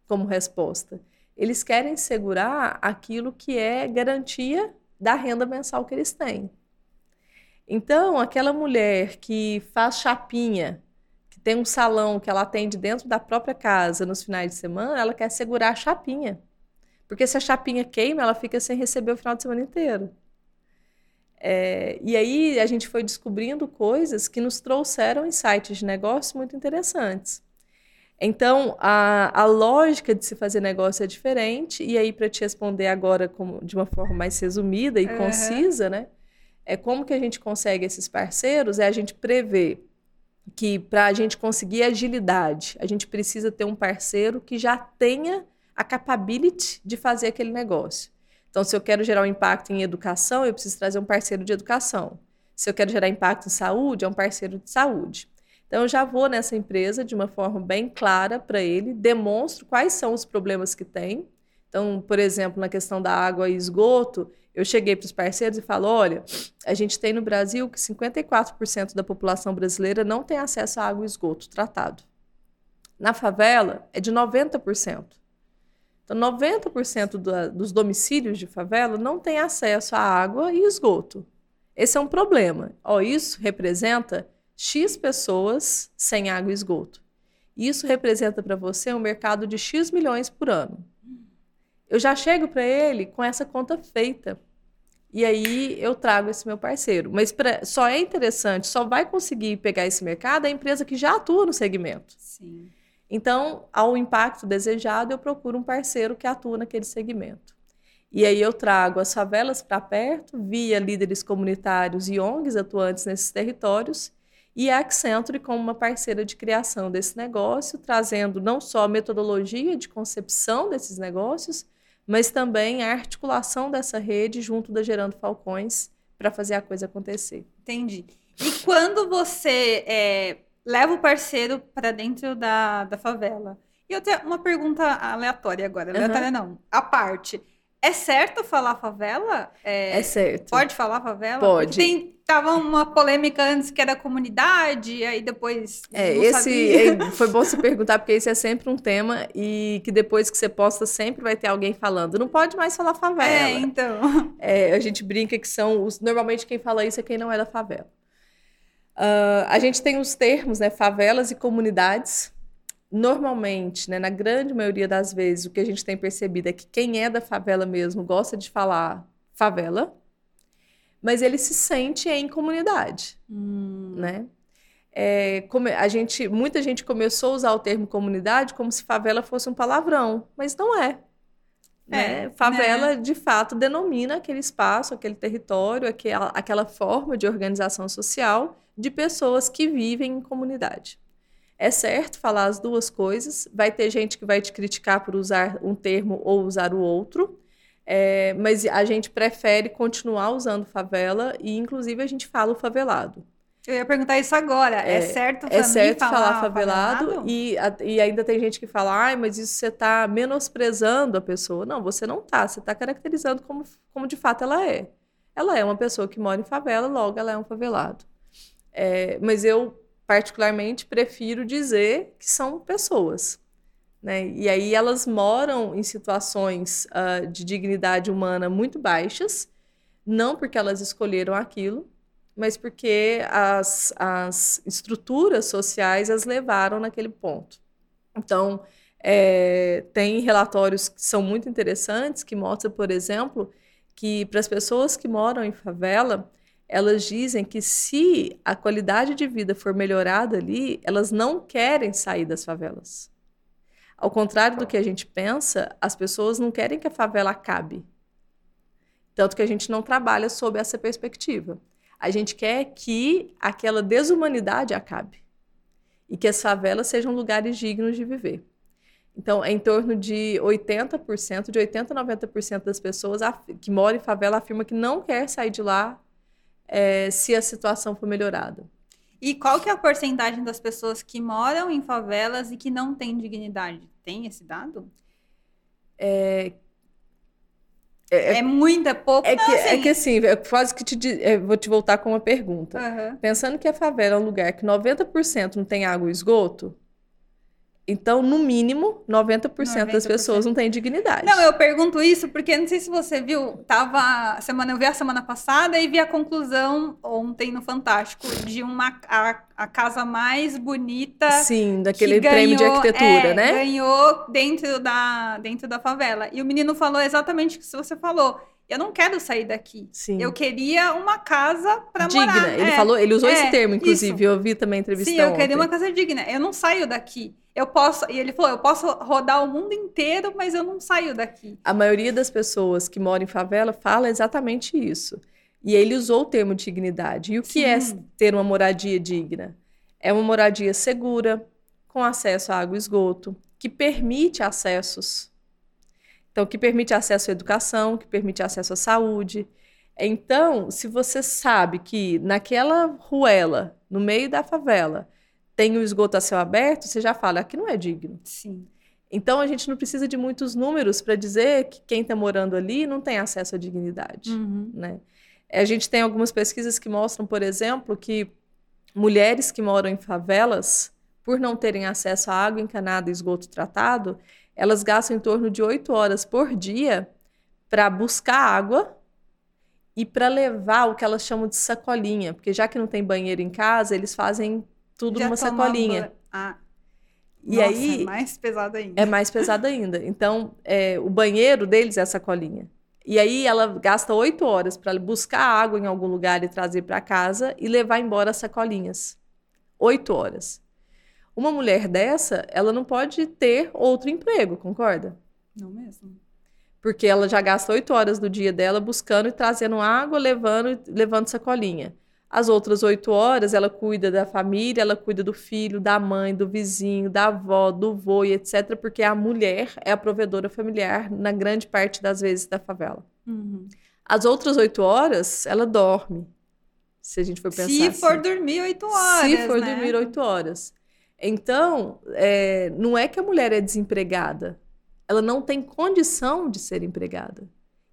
[SPEAKER 2] como resposta? Eles querem segurar aquilo que é garantia da renda mensal que eles têm. Então, aquela mulher que faz chapinha, que tem um salão que ela atende dentro da própria casa nos finais de semana, ela quer segurar a chapinha. Porque se a chapinha queima, ela fica sem receber o final de semana inteiro. É, e aí a gente foi descobrindo coisas que nos trouxeram insights de negócio muito interessantes. Então, a, a lógica de se fazer negócio é diferente, e aí, para te responder agora como, de uma forma mais resumida e uhum. concisa, né? É como que a gente consegue esses parceiros? É a gente prever que para a gente conseguir agilidade, a gente precisa ter um parceiro que já tenha a capability de fazer aquele negócio. Então, se eu quero gerar um impacto em educação, eu preciso trazer um parceiro de educação. Se eu quero gerar impacto em saúde, é um parceiro de saúde. Então, eu já vou nessa empresa de uma forma bem clara para ele, demonstro quais são os problemas que tem. Então, por exemplo, na questão da água e esgoto, eu cheguei para os parceiros e falo: olha, a gente tem no Brasil que 54% da população brasileira não tem acesso a água e esgoto tratado. Na favela, é de 90%. Então, 90% do, dos domicílios de favela não têm acesso à água e esgoto. Esse é um problema. Ó, isso representa X pessoas sem água e esgoto. Isso representa para você um mercado de X milhões por ano. Eu já chego para ele com essa conta feita. E aí eu trago esse meu parceiro. Mas pra, só é interessante, só vai conseguir pegar esse mercado a empresa que já atua no segmento.
[SPEAKER 1] Sim.
[SPEAKER 2] Então, ao impacto desejado, eu procuro um parceiro que atua naquele segmento. E aí eu trago as favelas para perto, via líderes comunitários e ONGs atuantes nesses territórios, e a Accenture como uma parceira de criação desse negócio, trazendo não só a metodologia de concepção desses negócios, mas também a articulação dessa rede junto da Gerando Falcões para fazer a coisa acontecer.
[SPEAKER 1] Entendi. E quando você é, leva o parceiro para dentro da, da favela. E eu tenho uma pergunta aleatória agora. Aleatória uhum. não. A parte. É certo falar favela?
[SPEAKER 2] É, é certo.
[SPEAKER 1] Pode falar favela?
[SPEAKER 2] Pode.
[SPEAKER 1] tem, tava uma polêmica antes que era comunidade, aí depois.
[SPEAKER 2] É, esse é, foi bom você perguntar, porque esse é sempre um tema e que depois que você posta, sempre vai ter alguém falando. Não pode mais falar favela. É,
[SPEAKER 1] então.
[SPEAKER 2] É, a gente brinca que são os. Normalmente quem fala isso é quem não é da favela. Uh, a gente tem os termos, né, favelas e comunidades. Normalmente, né, na grande maioria das vezes, o que a gente tem percebido é que quem é da favela mesmo gosta de falar favela, mas ele se sente em comunidade, hum. né? É, a gente, muita gente começou a usar o termo comunidade como se favela fosse um palavrão, mas não é. Né? É, favela, né? de fato, denomina aquele espaço, aquele território, aquela, aquela forma de organização social de pessoas que vivem em comunidade. É certo falar as duas coisas, vai ter gente que vai te criticar por usar um termo ou usar o outro. É, mas a gente prefere continuar usando favela e, inclusive, a gente fala o favelado.
[SPEAKER 1] Eu ia perguntar isso agora. É, é certo
[SPEAKER 2] É certo falar, falar favelado, favelado? E, e ainda tem gente que fala, ai, mas isso você está menosprezando a pessoa. Não, você não está. Você está caracterizando como, como de fato ela é. Ela é uma pessoa que mora em favela, logo ela é um favelado. É, mas eu, particularmente, prefiro dizer que são pessoas. Né? E aí elas moram em situações uh, de dignidade humana muito baixas, não porque elas escolheram aquilo, mas porque as, as estruturas sociais as levaram naquele ponto. Então, é, tem relatórios que são muito interessantes que mostram, por exemplo, que para as pessoas que moram em favela, elas dizem que se a qualidade de vida for melhorada ali, elas não querem sair das favelas. Ao contrário do que a gente pensa, as pessoas não querem que a favela acabe. Tanto que a gente não trabalha sob essa perspectiva. A gente quer que aquela desumanidade acabe e que as favelas sejam lugares dignos de viver. Então, é em torno de 80%, de 80% a 90% das pessoas que moram em favela afirma que não quer sair de lá é, se a situação for melhorada.
[SPEAKER 1] E qual que é a porcentagem das pessoas que moram em favelas e que não têm dignidade? Tem esse dado?
[SPEAKER 2] É,
[SPEAKER 1] é, é, é muita, é pouco.
[SPEAKER 2] É, que, assim... é que assim, é quase que te, é, vou te voltar com uma pergunta. Uhum. Pensando que a favela é um lugar que 90% não tem água e esgoto, então, no mínimo, 90%, 90%, das pessoas não têm dignidade.
[SPEAKER 1] Não, eu pergunto isso porque não sei se você viu, tava semana eu vi a semana passada e vi a conclusão ontem no Fantástico de uma a, a casa mais bonita.
[SPEAKER 2] Sim, daquele prêmio de arquitetura,
[SPEAKER 1] é,
[SPEAKER 2] né?
[SPEAKER 1] Ganhou dentro da dentro da favela. E o menino falou exatamente o que você falou eu não quero sair daqui.
[SPEAKER 2] Sim.
[SPEAKER 1] Eu queria uma casa para morar.
[SPEAKER 2] Digna. Ele é, falou, ele usou é, esse termo, inclusive. Isso. Eu vi também a entrevista
[SPEAKER 1] Sim, eu
[SPEAKER 2] ontem.
[SPEAKER 1] queria uma casa digna. Eu não saio daqui. Eu posso, e ele falou, eu posso rodar o mundo inteiro, mas eu não saio daqui.
[SPEAKER 2] A maioria das pessoas que moram em favela fala exatamente isso. E ele usou o termo dignidade. E o que é Sim. é ter uma moradia digna? É uma moradia segura, com acesso a água e esgoto, que permite acessos então, que permite acesso à educação, que permite acesso à saúde. Então, se você sabe que naquela ruela, no meio da favela, tem o esgoto a céu aberto, você já fala, aqui não é digno.
[SPEAKER 1] Sim.
[SPEAKER 2] Então, a gente não precisa de muitos números para dizer que quem está morando ali não tem acesso à dignidade. Uhum. Né? A gente tem algumas pesquisas que mostram, por exemplo, que mulheres que moram em favelas, por não terem acesso à água encanada e esgoto tratado, elas gastam em torno de oito horas por dia para buscar água e para levar o que elas chamam de sacolinha, porque já que não tem banheiro em casa, eles fazem tudo já numa sacolinha.
[SPEAKER 1] Ah. E Nossa, aí é mais pesado ainda.
[SPEAKER 2] É mais pesado ainda. Então, é, o banheiro deles é a sacolinha. E aí ela gasta oito horas para buscar água em algum lugar e trazer para casa e levar embora as sacolinhas. Oito horas. Uma mulher dessa, ela não pode ter outro emprego, concorda?
[SPEAKER 1] Não mesmo.
[SPEAKER 2] Porque ela já gasta oito horas do dia dela buscando e trazendo água, levando, levando sacolinha. As outras oito horas, ela cuida da família, ela cuida do filho, da mãe, do vizinho, da avó, do vô e etc. Porque a mulher é a provedora familiar na grande parte das vezes da favela. Uhum. As outras oito horas, ela dorme. Se a gente for pensar. Se
[SPEAKER 1] assim. for dormir oito horas.
[SPEAKER 2] Se for
[SPEAKER 1] né?
[SPEAKER 2] dormir oito horas. Então, é, não é que a mulher é desempregada, ela não tem condição de ser empregada.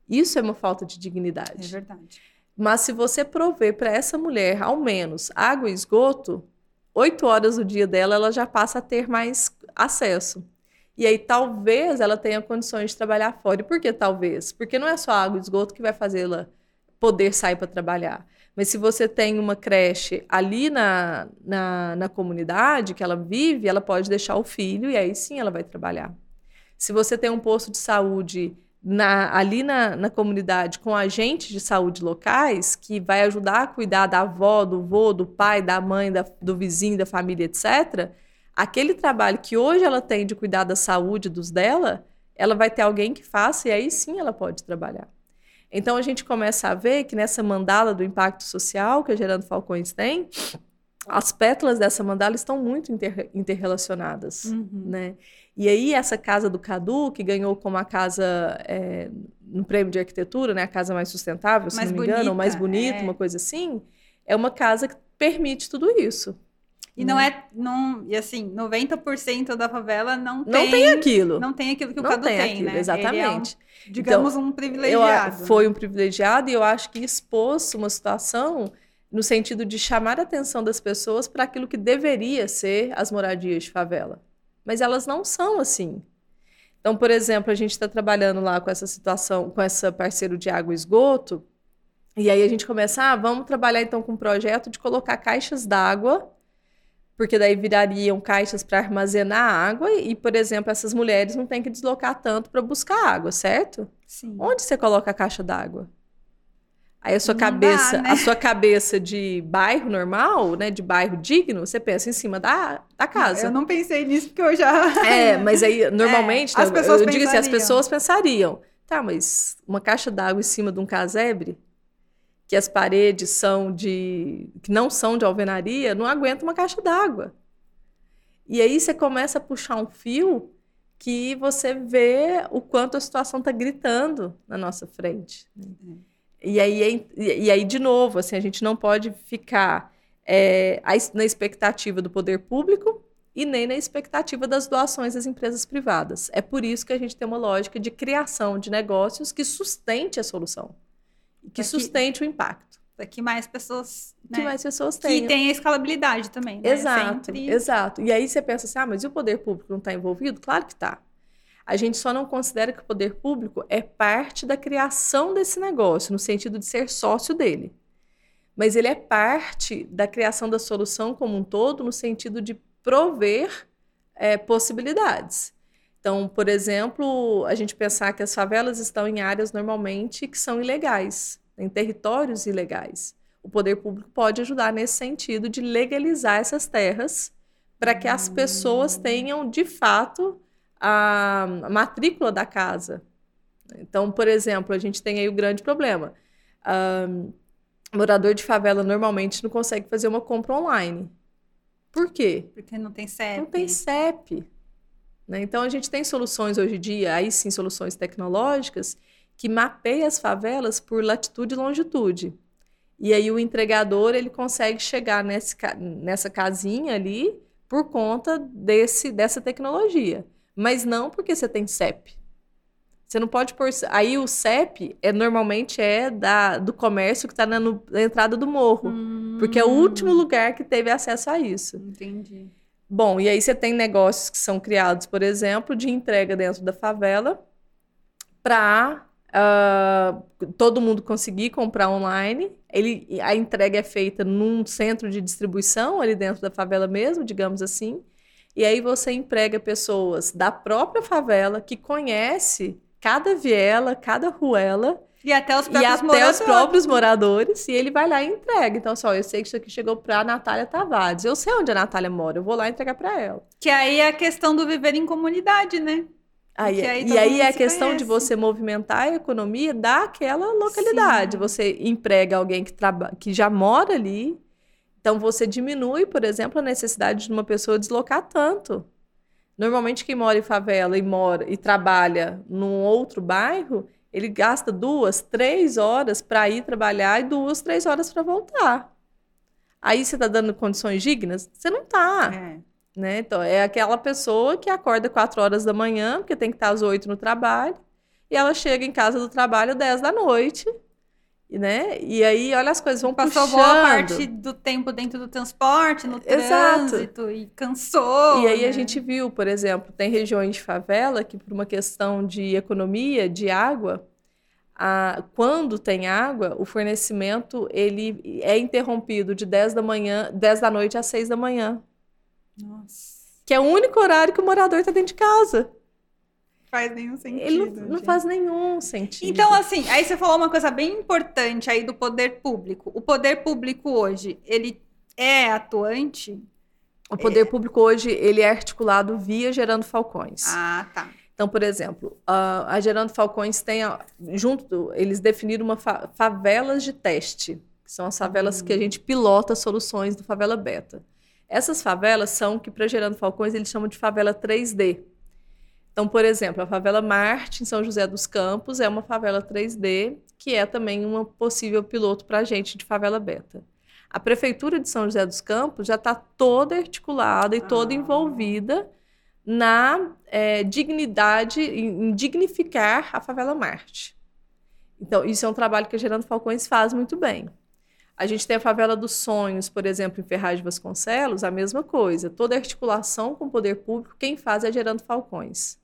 [SPEAKER 2] Isso é uma falta de dignidade.
[SPEAKER 1] É verdade.
[SPEAKER 2] Mas se você prover para essa mulher, ao menos, água e esgoto, oito horas do dia dela, ela já passa a ter mais acesso. E aí talvez ela tenha condições de trabalhar fora. E por que talvez? Porque não é só água e esgoto que vai fazê-la poder sair para trabalhar. Mas se você tem uma creche ali na, na, na, comunidade que ela vive, ela pode deixar o filho e aí sim ela vai trabalhar. Se você tem um posto de saúde na, ali na, na comunidade com agentes de saúde locais que vai ajudar a cuidar da avó, do vô, do pai, da mãe, da, do vizinho, da família, etc., aquele trabalho que hoje ela tem de cuidar da saúde dos dela, ela vai ter alguém que faça e aí sim ela pode trabalhar. Então a gente começa a ver que nessa mandala do impacto social que a Gerando Falcões tem, as pétalas dessa mandala estão muito inter, interrelacionadas, uhum. né? E aí essa casa do Cadu, que ganhou como a casa é, no prêmio de arquitetura, né? A casa mais sustentável, se
[SPEAKER 1] Mais
[SPEAKER 2] não me engano, ou mais
[SPEAKER 1] bonita,
[SPEAKER 2] bonita,
[SPEAKER 1] é.
[SPEAKER 2] uma coisa assim. É uma casa que permite tudo isso.
[SPEAKER 1] E não é. Não, e assim, 90% da favela não,
[SPEAKER 2] Não
[SPEAKER 1] tem,
[SPEAKER 2] tem aquilo.
[SPEAKER 1] Não tem aquilo que o
[SPEAKER 2] Não
[SPEAKER 1] Cadu
[SPEAKER 2] tem
[SPEAKER 1] tem,
[SPEAKER 2] aquilo,
[SPEAKER 1] né? Ele é um,
[SPEAKER 2] exatamente.
[SPEAKER 1] digamos, um
[SPEAKER 2] Eu,
[SPEAKER 1] privilegiado.
[SPEAKER 2] foi um privilegiado e eu acho que expôs uma situação no sentido de chamar a atenção das pessoas para aquilo que deveria ser as moradias de favela. Mas elas não são assim. Então, por exemplo, a gente está trabalhando lá com essa situação, com essa parceiro de água e esgoto, e aí a gente começa, ah, vamos trabalhar então com um projeto de colocar caixas d'água, porque daí virariam caixas para armazenar água, e, por exemplo, essas mulheres não têm que deslocar tanto para buscar água, certo?
[SPEAKER 1] Sim.
[SPEAKER 2] Onde você coloca a caixa d'água? Aí a sua
[SPEAKER 1] Não dá,
[SPEAKER 2] cabeça,
[SPEAKER 1] né?
[SPEAKER 2] a sua cabeça de bairro normal, né, de bairro digno, você pensa em cima da, da casa.
[SPEAKER 1] Eu não pensei nisso porque eu já.
[SPEAKER 2] É, mas aí normalmente
[SPEAKER 1] as
[SPEAKER 2] né,
[SPEAKER 1] pessoas
[SPEAKER 2] eu digo assim, as pessoas pensariam, tá, mas uma caixa d'água em cima de um casebre, que as paredes são de que não são de alvenaria, não aguenta uma caixa d'água. E aí você começa a puxar um fio que você vê o quanto a situação está gritando na nossa frente. né? E aí, é- e aí, de novo, assim, a gente não pode ficar é, na expectativa do poder público e nem na expectativa das doações das empresas privadas. É por isso que a gente tem uma lógica de criação de negócios que sustente a solução, que sustente o impacto,
[SPEAKER 1] Para que mais pessoas.
[SPEAKER 2] que
[SPEAKER 1] né,
[SPEAKER 2] mais pessoas
[SPEAKER 1] que
[SPEAKER 2] tenham.
[SPEAKER 1] tem a escalabilidade também. Né?
[SPEAKER 2] Exato,
[SPEAKER 1] Sempre-
[SPEAKER 2] exato. E aí você pensa assim, ah, mas e o poder público não está envolvido? Claro que está. A gente só não considera que o poder público é parte da criação desse negócio, no sentido de ser sócio dele. Mas ele é parte da criação da solução como um todo, no sentido de prover eh, possibilidades. Então, por exemplo, a gente pensar que as favelas estão em áreas normalmente que são ilegais, em territórios ilegais. O poder público pode ajudar nesse sentido de legalizar essas terras para que as pessoas tenham, de fato, a matrícula da casa. Então, por exemplo, a gente tem aí o grande problema. Ahn, morador de favela normalmente não consegue fazer uma compra online. Por quê?
[SPEAKER 1] Porque não tem CEP.
[SPEAKER 2] Não tem CEP. Né? Então, a gente tem soluções hoje em dia, aí sim, soluções tecnológicas, que mapeiam as favelas por latitude e longitude. E aí o entregador ele consegue chegar nesse, nessa casinha ali por conta desse, dessa tecnologia. Mas não porque você tem CEP. Você não pode pôr. Aí o CEP é, normalmente é da, do comércio que está na, na entrada do morro. Porque é o
[SPEAKER 1] Hum,
[SPEAKER 2] último lugar que teve acesso a isso.
[SPEAKER 1] Entendi.
[SPEAKER 2] Bom, e aí você tem negócios que são criados, por exemplo, de entrega dentro da favela para todo mundo conseguir comprar online. Ele, a entrega é feita num centro de distribuição ali dentro da favela mesmo, digamos assim. E aí você emprega pessoas da própria favela que conhece cada viela, cada ruela
[SPEAKER 1] E até os
[SPEAKER 2] e
[SPEAKER 1] próprios
[SPEAKER 2] até
[SPEAKER 1] moradores.
[SPEAKER 2] os próprios moradores, e ele vai lá e entrega. Então, só, eu sei que isso aqui chegou para a Natália Tavares. Eu sei onde a Natália mora, eu vou lá entregar para ela.
[SPEAKER 1] Que aí é a questão do viver em comunidade, né?
[SPEAKER 2] Aí,
[SPEAKER 1] Porque aí
[SPEAKER 2] e aí é a questão de
[SPEAKER 1] conhece.
[SPEAKER 2] você movimentar a economia daquela localidade.
[SPEAKER 1] Sim.
[SPEAKER 2] Você emprega alguém que, traba que já mora ali, então você diminui, por exemplo, a necessidade de uma pessoa deslocar tanto. Normalmente quem mora em favela e mora e trabalha num outro bairro, ele gasta duas, três horas para ir trabalhar e duas, três horas para voltar. Aí você está dando condições dignas? Você não está
[SPEAKER 1] É.
[SPEAKER 2] né? Então, é aquela pessoa que acorda 4 horas da manhã, porque tem que estar às 8 no trabalho, e ela chega em casa do trabalho às 10 da noite, né? E aí, olha, as coisas vão
[SPEAKER 1] Passou
[SPEAKER 2] puxando.
[SPEAKER 1] boa parte do tempo dentro do transporte, no
[SPEAKER 2] Exato.
[SPEAKER 1] trânsito, e cansou.
[SPEAKER 2] E aí
[SPEAKER 1] né?
[SPEAKER 2] a gente viu, por exemplo, tem regiões de favela que, por uma questão de economia de água, a- quando tem água, o fornecimento ele é interrompido de 10 da manhã, 10 da noite às 6 da manhã,
[SPEAKER 1] Nossa,
[SPEAKER 2] que é o único horário que o morador está dentro de casa.
[SPEAKER 1] Faz nenhum sentido.
[SPEAKER 2] Ele não, não faz nenhum sentido.
[SPEAKER 1] Então, assim, aí você falou uma coisa bem importante aí do poder público. O poder público hoje, ele é atuante?
[SPEAKER 2] O poder público hoje ele é articulado via Gerando Falcões.
[SPEAKER 1] Ah, tá.
[SPEAKER 2] Então, por exemplo, a, a Gerando Falcões tem a- junto, eles definiram uma fa- favelas de teste, que são as favelas que a gente pilota soluções do Favela Beta. Essas favelas são que para Gerando Falcões eles chamam de favela 3D. Então, por exemplo, a favela Marte, em São José dos Campos, é uma favela 3D, que é também uma possível piloto para a gente de favela beta. A Prefeitura de São José dos Campos já está toda articulada e toda ah. envolvida na é, dignidade, em dignificar a favela Marte. Então, isso é um trabalho que a Gerando Falcões faz muito bem. A gente tem a favela dos sonhos, por exemplo, em Ferraz de Vasconcelos, a mesma coisa. Toda articulação com o poder público, quem faz é Gerando Falcões.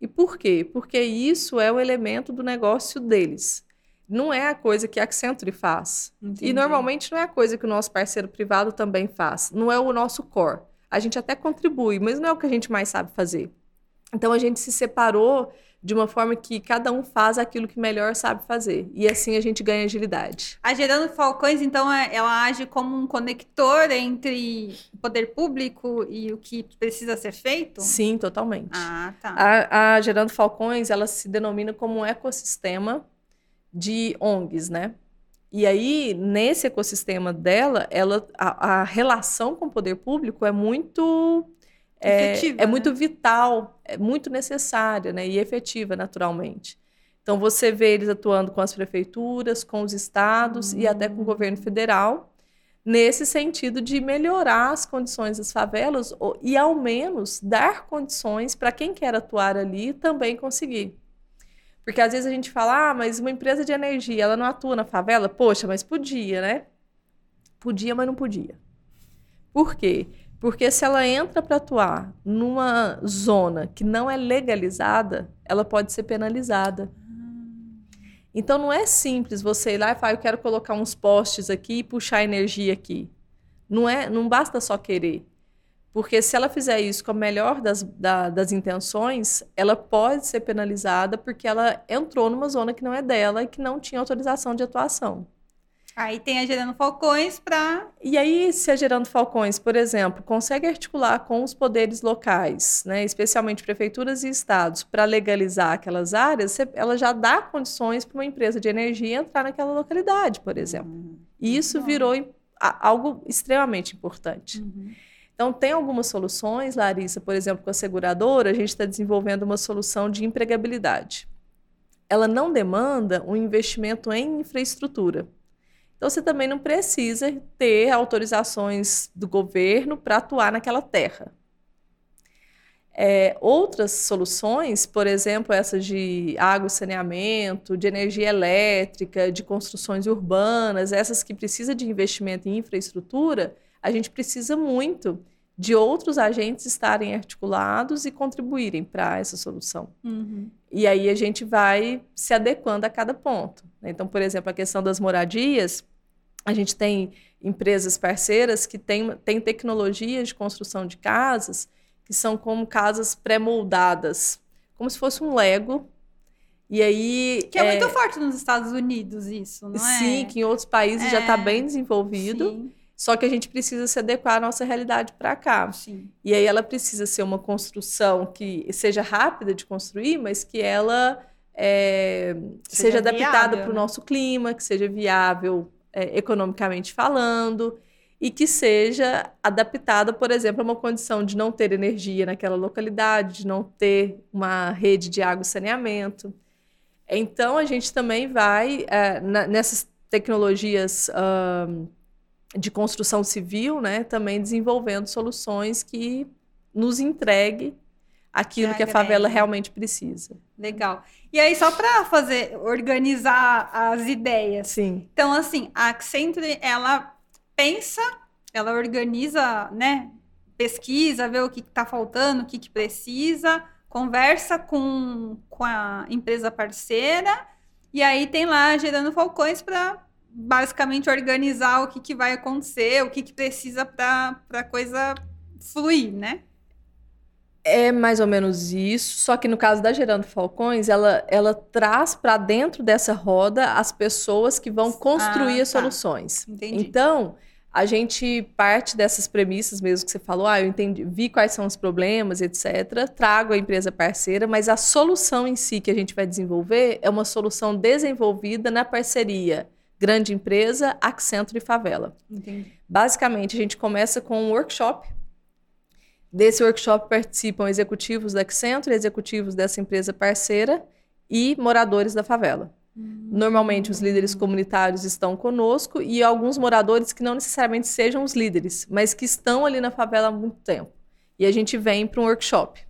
[SPEAKER 2] E por quê? Porque isso é o elemento do negócio deles. Não é a coisa que a Accenture faz. Entendi. E normalmente não é a coisa que o nosso parceiro privado também faz. Não é o nosso core. A gente até contribui, mas não é o que a gente mais sabe fazer. Então a gente se separou de uma forma que cada um faz aquilo que melhor sabe fazer. E assim a gente ganha agilidade.
[SPEAKER 1] A Gerando Falcões, então, é, ela age como um conector entre o poder público e o que precisa ser feito?
[SPEAKER 2] Sim, totalmente.
[SPEAKER 1] Ah, tá.
[SPEAKER 2] A, a Gerando Falcões, ela se denomina como um ecossistema de ONGs, né? E aí, nesse ecossistema dela, ela, a, a relação com o poder público é muito é, efetiva, é né? muito vital, é muito necessária né? e efetiva, naturalmente. Então, você vê eles atuando com as prefeituras, com os estados e até com o governo federal, nesse sentido de melhorar as condições das favelas e, ao menos, dar condições para quem quer atuar ali também conseguir. Porque às vezes a gente fala, ah, mas uma empresa de energia, ela não atua na favela? Poxa, mas podia, né? Podia, mas não podia. Por quê? Porque se ela entra para atuar numa zona que não é legalizada, ela pode ser penalizada. Então não é simples você ir lá e falar, eu quero colocar uns postes aqui e puxar energia aqui. Não é, não basta só querer. Porque se ela fizer isso com a melhor das, da, das intenções, ela pode ser penalizada porque ela entrou numa zona que não é dela e que não tinha autorização de atuação.
[SPEAKER 1] Aí tem a Gerando Falcões para.
[SPEAKER 2] E aí, se a Gerando Falcões, por exemplo, consegue articular com os poderes locais, né, especialmente prefeituras e estados, para legalizar aquelas áreas, ela já dá condições para uma empresa de energia entrar naquela localidade, por exemplo. Uhum. E isso virou algo extremamente importante. Uhum. Então, tem algumas soluções, Larissa, por exemplo, com a seguradora, a gente está desenvolvendo uma solução de empregabilidade. Ela não demanda um investimento em infraestrutura. Então, você também não precisa ter autorizações do governo para atuar naquela terra. É, outras soluções, por exemplo, essas de água e saneamento, de energia elétrica, de construções urbanas, essas que precisam de investimento em infraestrutura, a gente precisa muito de outros agentes estarem articulados e contribuírem para essa solução. Uhum. E aí a gente vai se adequando a cada ponto. Né? Então, por exemplo, a questão das moradias, a gente tem empresas parceiras que têm, têm tecnologias de construção de casas que são como casas pré-moldadas, como se fosse um Lego. E aí.
[SPEAKER 1] Que é, é, muito forte nos Estados Unidos, isso, não
[SPEAKER 2] é? Sim, que em outros países é, já está bem desenvolvido. Sim. Só que a gente precisa se adequar à nossa realidade para cá. Sim. E aí ela precisa ser uma construção que seja rápida de construir, mas que ela é, seja, seja adaptada para o né? nosso clima, que seja viável é, economicamente falando e que seja adaptada, por exemplo, a uma condição de não ter energia naquela localidade, de não ter uma rede de água e saneamento. Então, a gente também vai é, na, nessas tecnologias. De construção civil, né, também desenvolvendo soluções que nos entregue aquilo que a favela realmente precisa.
[SPEAKER 1] Legal. E aí, só para fazer, organizar as ideias.
[SPEAKER 2] Sim.
[SPEAKER 1] Então, assim, a Accenture, ela pensa, ela organiza, né, pesquisa, vê o que está faltando, o que, que precisa, conversa com, com a empresa parceira, e aí tem lá gerando falcões para basicamente organizar o que, que vai acontecer, o que, que precisa para a coisa fluir, né?
[SPEAKER 2] É mais ou menos isso, só que no caso da Gerando Falcões, ela, ela traz para dentro dessa roda as pessoas que vão construir ah, as tá. soluções. Entendi. Então, a gente parte dessas premissas mesmo que você falou, ah, eu entendi, vi quais são os problemas, etc. Trago a empresa parceira, mas a solução em si que a gente vai desenvolver é uma solução desenvolvida na parceria grande empresa, Accenture e favela. Entendi. Basicamente, a gente começa com um workshop Desse workshop participam executivos da Accenture, executivos dessa empresa parceira e moradores da favela. Normalmente os líderes comunitários estão conosco e alguns moradores que não necessariamente sejam os líderes, mas que estão ali na favela há muito tempo. E a gente vem para um workshop.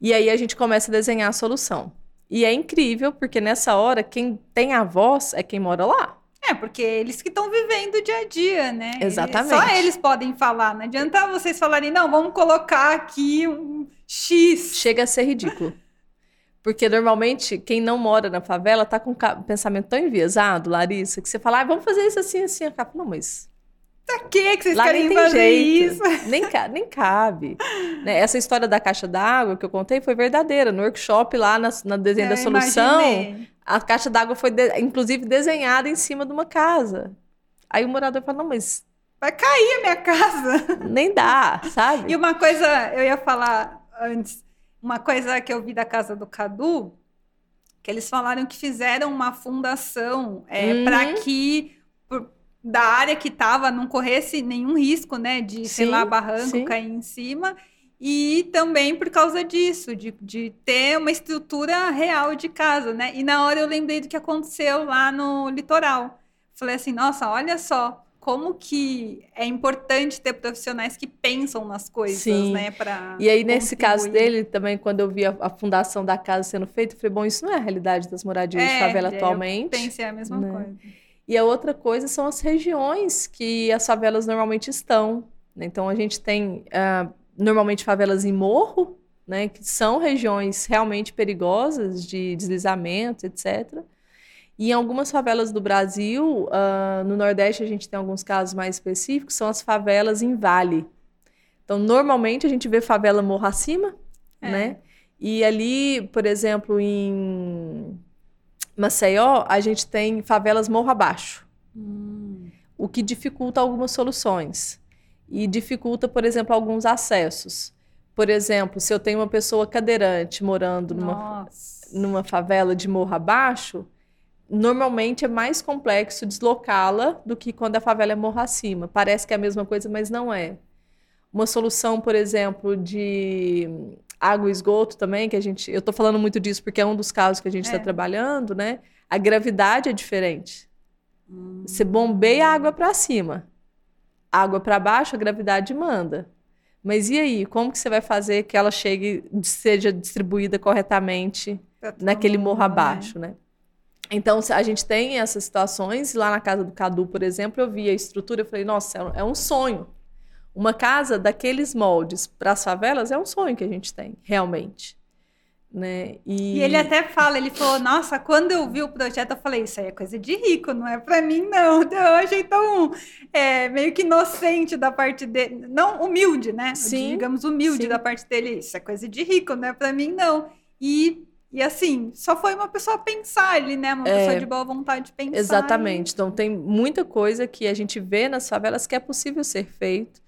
[SPEAKER 2] E aí a gente começa a desenhar a solução. E é incrível, porque nessa hora, quem tem a voz é quem mora lá.
[SPEAKER 1] É, porque eles que estão vivendo o dia a dia, né?
[SPEAKER 2] Exatamente.
[SPEAKER 1] Só eles podem falar. Não adianta vocês falarem, não, vamos colocar aqui um X.
[SPEAKER 2] Chega a ser ridículo. Porque normalmente quem não mora na favela tá com um pensamento tão enviesado, Larissa, que você fala, ah, vamos fazer isso assim, assim. Acaba, não, mas
[SPEAKER 1] Pra que vocês Lá querem fazer jeito. isso?
[SPEAKER 2] Nem, nem cabe. né? Essa história da caixa d'água que eu contei foi verdadeira. No workshop lá na, na desenho eu da solução, imaginei. A caixa d'água foi, de, inclusive, desenhada em cima de uma casa. Aí o morador fala, não, mas...
[SPEAKER 1] Vai cair a minha casa.
[SPEAKER 2] Nem dá, sabe?
[SPEAKER 1] E uma coisa, eu ia falar antes, uma coisa que eu vi da casa do Cadu, que eles falaram que fizeram uma fundação é, uhum. para que da área que estava não corresse nenhum risco, né, de, sim, sei lá, barranco sim. cair em cima. E também por causa disso, de, de ter uma estrutura real de casa, né? E na hora eu lembrei do que aconteceu lá no litoral. Falei assim, nossa, olha só, como que é importante ter profissionais que pensam nas coisas, Sim. né? Pra
[SPEAKER 2] e aí, nesse caso dele, também, quando eu vi a, a, fundação da casa sendo feita, eu falei, bom, isso não é a realidade das moradias é, de favela é, atualmente.
[SPEAKER 1] Eu pensei a mesma né? coisa.
[SPEAKER 2] E a outra coisa são as regiões que as favelas normalmente estão. Né? Então a gente tem uh, normalmente favelas em morro, né, que são regiões realmente perigosas de deslizamento, etc. E em algumas favelas do Brasil, uh, no Nordeste a gente tem alguns casos mais específicos, são as favelas em vale. Então, normalmente a gente vê favela morro acima, é. né? E ali, por exemplo, em Maceió, a gente tem favelas morro abaixo, hum. o que dificulta algumas soluções. E dificulta, por exemplo, alguns acessos. Por exemplo, se eu tenho uma pessoa cadeirante morando numa, numa favela de morro abaixo, normalmente é mais complexo deslocá-la do que quando a favela é morro acima. Parece que é a mesma coisa, mas não é. Uma solução, por exemplo, de água e esgoto também, que a gente. Eu estou falando muito disso porque é um dos casos que a gente está é. trabalhando, né? A gravidade é diferente. Hum. Você bombeia a água para cima. Água para baixo, a gravidade manda. Mas e aí, como que você vai fazer que ela chegue, seja distribuída corretamente naquele morro né? abaixo, né? Então, a gente tem essas situações, e lá na casa do Cadu, por exemplo, eu vi a estrutura, eu falei, nossa, é um é sonho. Uma casa daqueles moldes para as favelas é um sonho que a gente tem, realmente. Né?
[SPEAKER 1] E... e... ele até fala, ele falou, nossa, quando eu vi o projeto, eu falei, isso aí é coisa de rico, não é para mim, não. Eu achei tão é, meio que inocente da parte dele, não humilde, né? Sim, Digamos humilde sim. da parte dele, isso é coisa de rico, não é para mim, não. E e assim, só foi uma pessoa pensar ali, né? Uma é, pessoa de boa vontade de pensar.
[SPEAKER 2] Exatamente. E... Então tem muita coisa que a gente vê nas favelas que é possível ser feito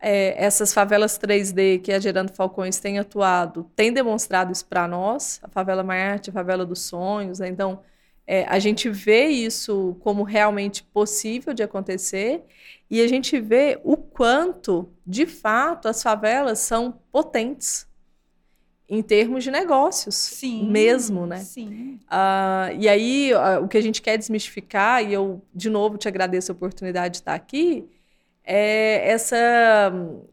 [SPEAKER 2] é, essas favelas 3D que a Gerando Falcões tem atuado, tem demonstrado isso para nós, a favela Marte, a favela dos sonhos. Né? Então, é, a gente vê isso como realmente possível de acontecer e a gente vê o quanto, de fato, as favelas são potentes em termos de negócios sim, mesmo, né?
[SPEAKER 1] Sim.
[SPEAKER 2] Uh, e aí, uh, o que a gente quer desmistificar, e eu, de novo, te agradeço a oportunidade de estar aqui, é essa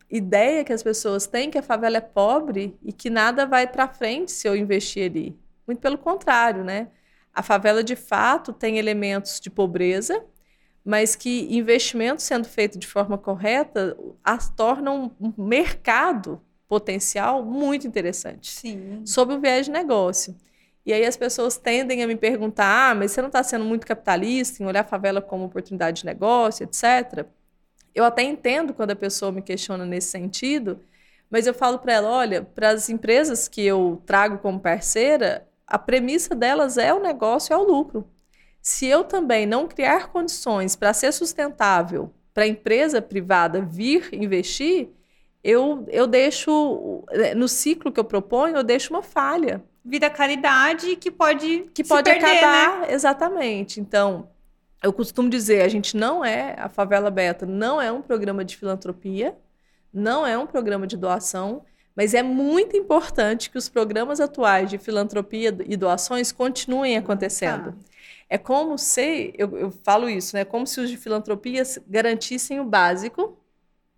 [SPEAKER 2] ideia que as pessoas têm que a favela é pobre e que nada vai para frente se eu investir ali. Muito pelo contrário, né? A favela de fato tem elementos de pobreza, mas que investimentos sendo feito de forma correta as tornam um mercado potencial muito interessante.
[SPEAKER 1] Sim.
[SPEAKER 2] Sob o viés de negócio. E aí as pessoas tendem a me perguntar: ah, mas você não está sendo muito capitalista em olhar a favela como oportunidade de negócio, etc. Eu até entendo quando a pessoa me questiona nesse sentido, mas eu falo para ela: olha, para as empresas que eu trago como parceira, a premissa delas é o negócio, é o lucro. Se eu também não criar condições para ser sustentável para a empresa privada vir investir, eu, eu deixo, no ciclo que eu proponho, eu deixo uma falha.
[SPEAKER 1] Vira caridade que pode
[SPEAKER 2] que pode
[SPEAKER 1] perder,
[SPEAKER 2] acabar,
[SPEAKER 1] né?
[SPEAKER 2] exatamente. Então, eu costumo dizer, a gente não é, a Favela Beta não é um programa de filantropia, não é um programa de doação, mas é muito importante que os programas atuais de filantropia e doações continuem acontecendo. Ah. É como se, eu, eu falo isso, né? Como se os de filantropia garantissem o básico,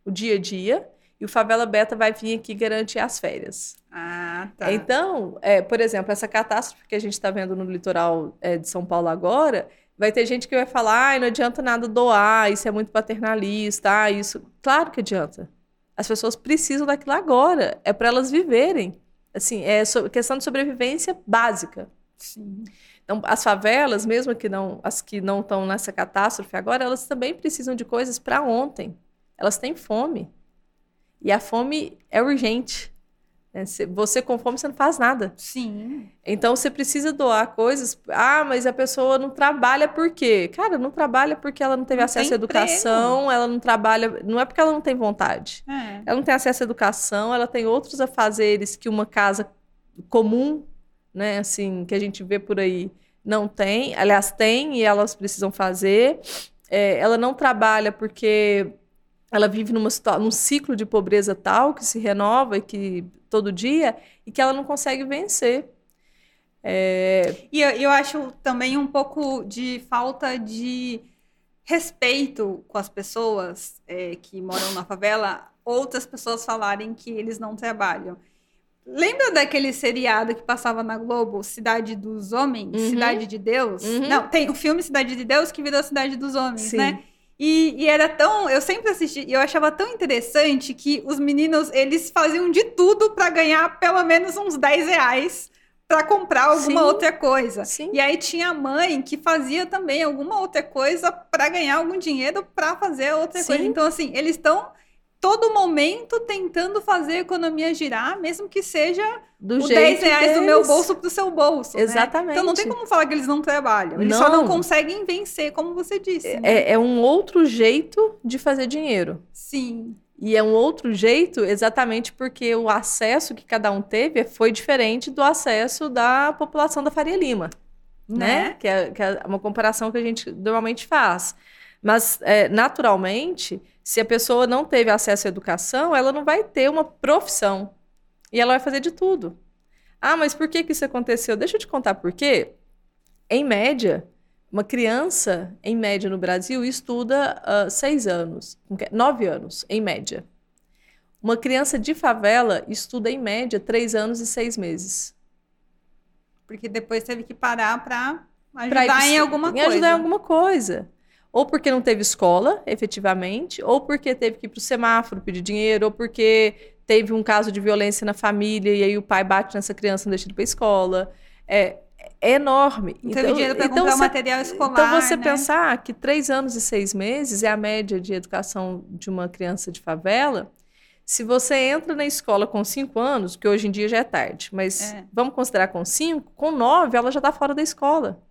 [SPEAKER 2] o dia a dia, e o Favela Beta vai vir aqui garantir as férias.
[SPEAKER 1] Ah, tá.
[SPEAKER 2] Então, é, por exemplo, essa catástrofe que a gente está vendo no litoral é, de São Paulo agora, vai ter gente que vai falar, ah, não adianta nada doar, isso é muito paternalista, ah, isso. Claro que adianta. As pessoas precisam daquilo agora, é para elas viverem. Assim, é questão de sobrevivência básica.
[SPEAKER 1] Sim.
[SPEAKER 2] Então, as favelas, mesmo que não, as que não estão nessa catástrofe agora, elas também precisam de coisas para ontem. Elas têm fome. E a fome é urgente. Né? Você com fome, você não faz nada.
[SPEAKER 1] Sim.
[SPEAKER 2] Então você precisa doar coisas. Ah, mas a pessoa não trabalha por quê? Cara, não trabalha porque ela não teve não acesso à educação, emprego. ela não trabalha. Não é porque ela não tem vontade.
[SPEAKER 1] É.
[SPEAKER 2] Ela não tem acesso à educação, ela tem outros afazeres que uma casa comum, né, assim, que a gente vê por aí, não tem. Aliás, tem e elas precisam fazer. É, ela não trabalha porque ela vive numa, num ciclo de pobreza tal que se renova e que todo dia e que ela não consegue vencer.
[SPEAKER 1] É... E eu, eu acho também um pouco de falta de respeito com as pessoas é, que moram na favela, outras pessoas falarem que eles não trabalham. Lembra daquele seriado que passava na Globo, Cidade dos Homens, uhum. Cidade de Deus? Uhum. Não, tem o filme Cidade de Deus que virou Cidade dos Homens, Sim. né? E, e, era tão. Eu sempre assisti, e eu achava tão interessante que os meninos eles faziam de tudo para ganhar pelo menos uns 10 reais para comprar alguma Sim. outra coisa.
[SPEAKER 2] Sim.
[SPEAKER 1] E aí tinha a mãe que fazia também alguma outra coisa para ganhar algum dinheiro para fazer outra Sim. coisa. Então, assim, eles estão todo momento tentando fazer a economia girar, mesmo que seja do o 10 reais deles. do meu bolso para o seu bolso.
[SPEAKER 2] Exatamente.
[SPEAKER 1] Né? Então não tem como falar que eles não trabalham. Eles não. só não conseguem vencer, como você disse.
[SPEAKER 2] É,
[SPEAKER 1] né?
[SPEAKER 2] é um outro jeito de fazer dinheiro.
[SPEAKER 1] Sim.
[SPEAKER 2] E é um outro jeito exatamente porque o acesso que cada um teve foi diferente do acesso da população da Faria Lima. Né? né? Que, é, que é uma comparação que a gente normalmente faz. Mas, é, naturalmente, se a pessoa não teve acesso à educação, ela não vai ter uma profissão. E ela vai fazer de tudo. Ah, mas por que, que isso aconteceu? Deixa eu te contar por quê. Em média, uma criança, em média no Brasil, estuda uh, seis anos, nove anos, em média. Uma criança de favela estuda, em média, três anos e seis meses.
[SPEAKER 1] Porque depois teve que parar para ajudar em alguma em coisa.
[SPEAKER 2] ajudar em alguma coisa ou porque não teve escola, efetivamente, ou porque teve que ir para o semáforo pedir dinheiro, ou porque teve um caso de violência na família e aí o pai bate nessa criança e não deixa ele para a escola. É, é enorme.
[SPEAKER 1] Não então, teve dinheiro para então comprar você, material escolar.
[SPEAKER 2] Então você
[SPEAKER 1] né?
[SPEAKER 2] pensar que três anos e seis meses é a média de educação de uma criança de favela. Se você entra na escola com cinco anos, que hoje em dia já é tarde, mas é. vamos considerar com cinco, com nove ela já está fora da escola.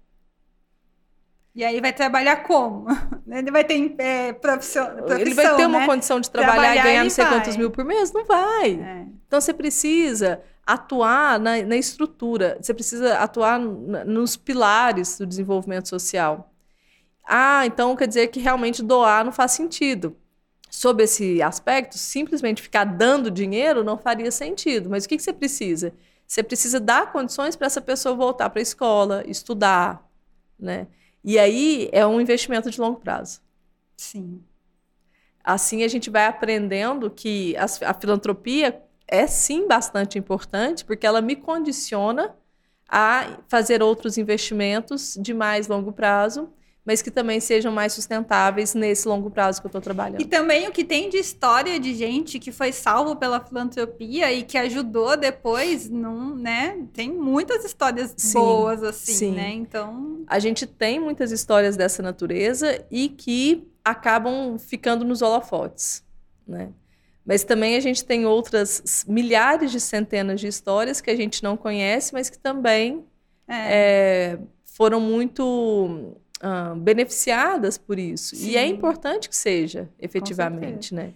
[SPEAKER 1] E aí vai trabalhar como? Ele vai ter é, profissão, profissão,
[SPEAKER 2] Ele vai ter uma né? condição de trabalhar, trabalhar e ganhar não sei vai. quantos mil por mês? Não vai. É. Então você precisa atuar na, na estrutura, você precisa atuar nos pilares do desenvolvimento social. Ah, então quer dizer que realmente doar não faz sentido. Sob esse aspecto, simplesmente ficar dando dinheiro não faria sentido. Mas o que, que você precisa? Você precisa dar condições para essa pessoa voltar para a escola, estudar, né? E aí é um investimento de longo prazo.
[SPEAKER 1] Sim.
[SPEAKER 2] Assim a gente vai aprendendo que a, a filantropia é sim bastante importante, porque ela me condiciona a fazer outros investimentos de mais longo prazo mas que também sejam mais sustentáveis nesse longo prazo que eu estou trabalhando.
[SPEAKER 1] E também o que tem de história de gente que foi salvo pela filantropia e que ajudou depois, não, né? Tem muitas histórias sim, boas assim, sim. né? Então,
[SPEAKER 2] a gente tem muitas histórias dessa natureza e que acabam ficando nos holofotes, né? Mas também a gente tem outras milhares de centenas de histórias que a gente não conhece, mas que também é. É, foram muito beneficiadas por isso. Sim. E é importante que seja, efetivamente, né?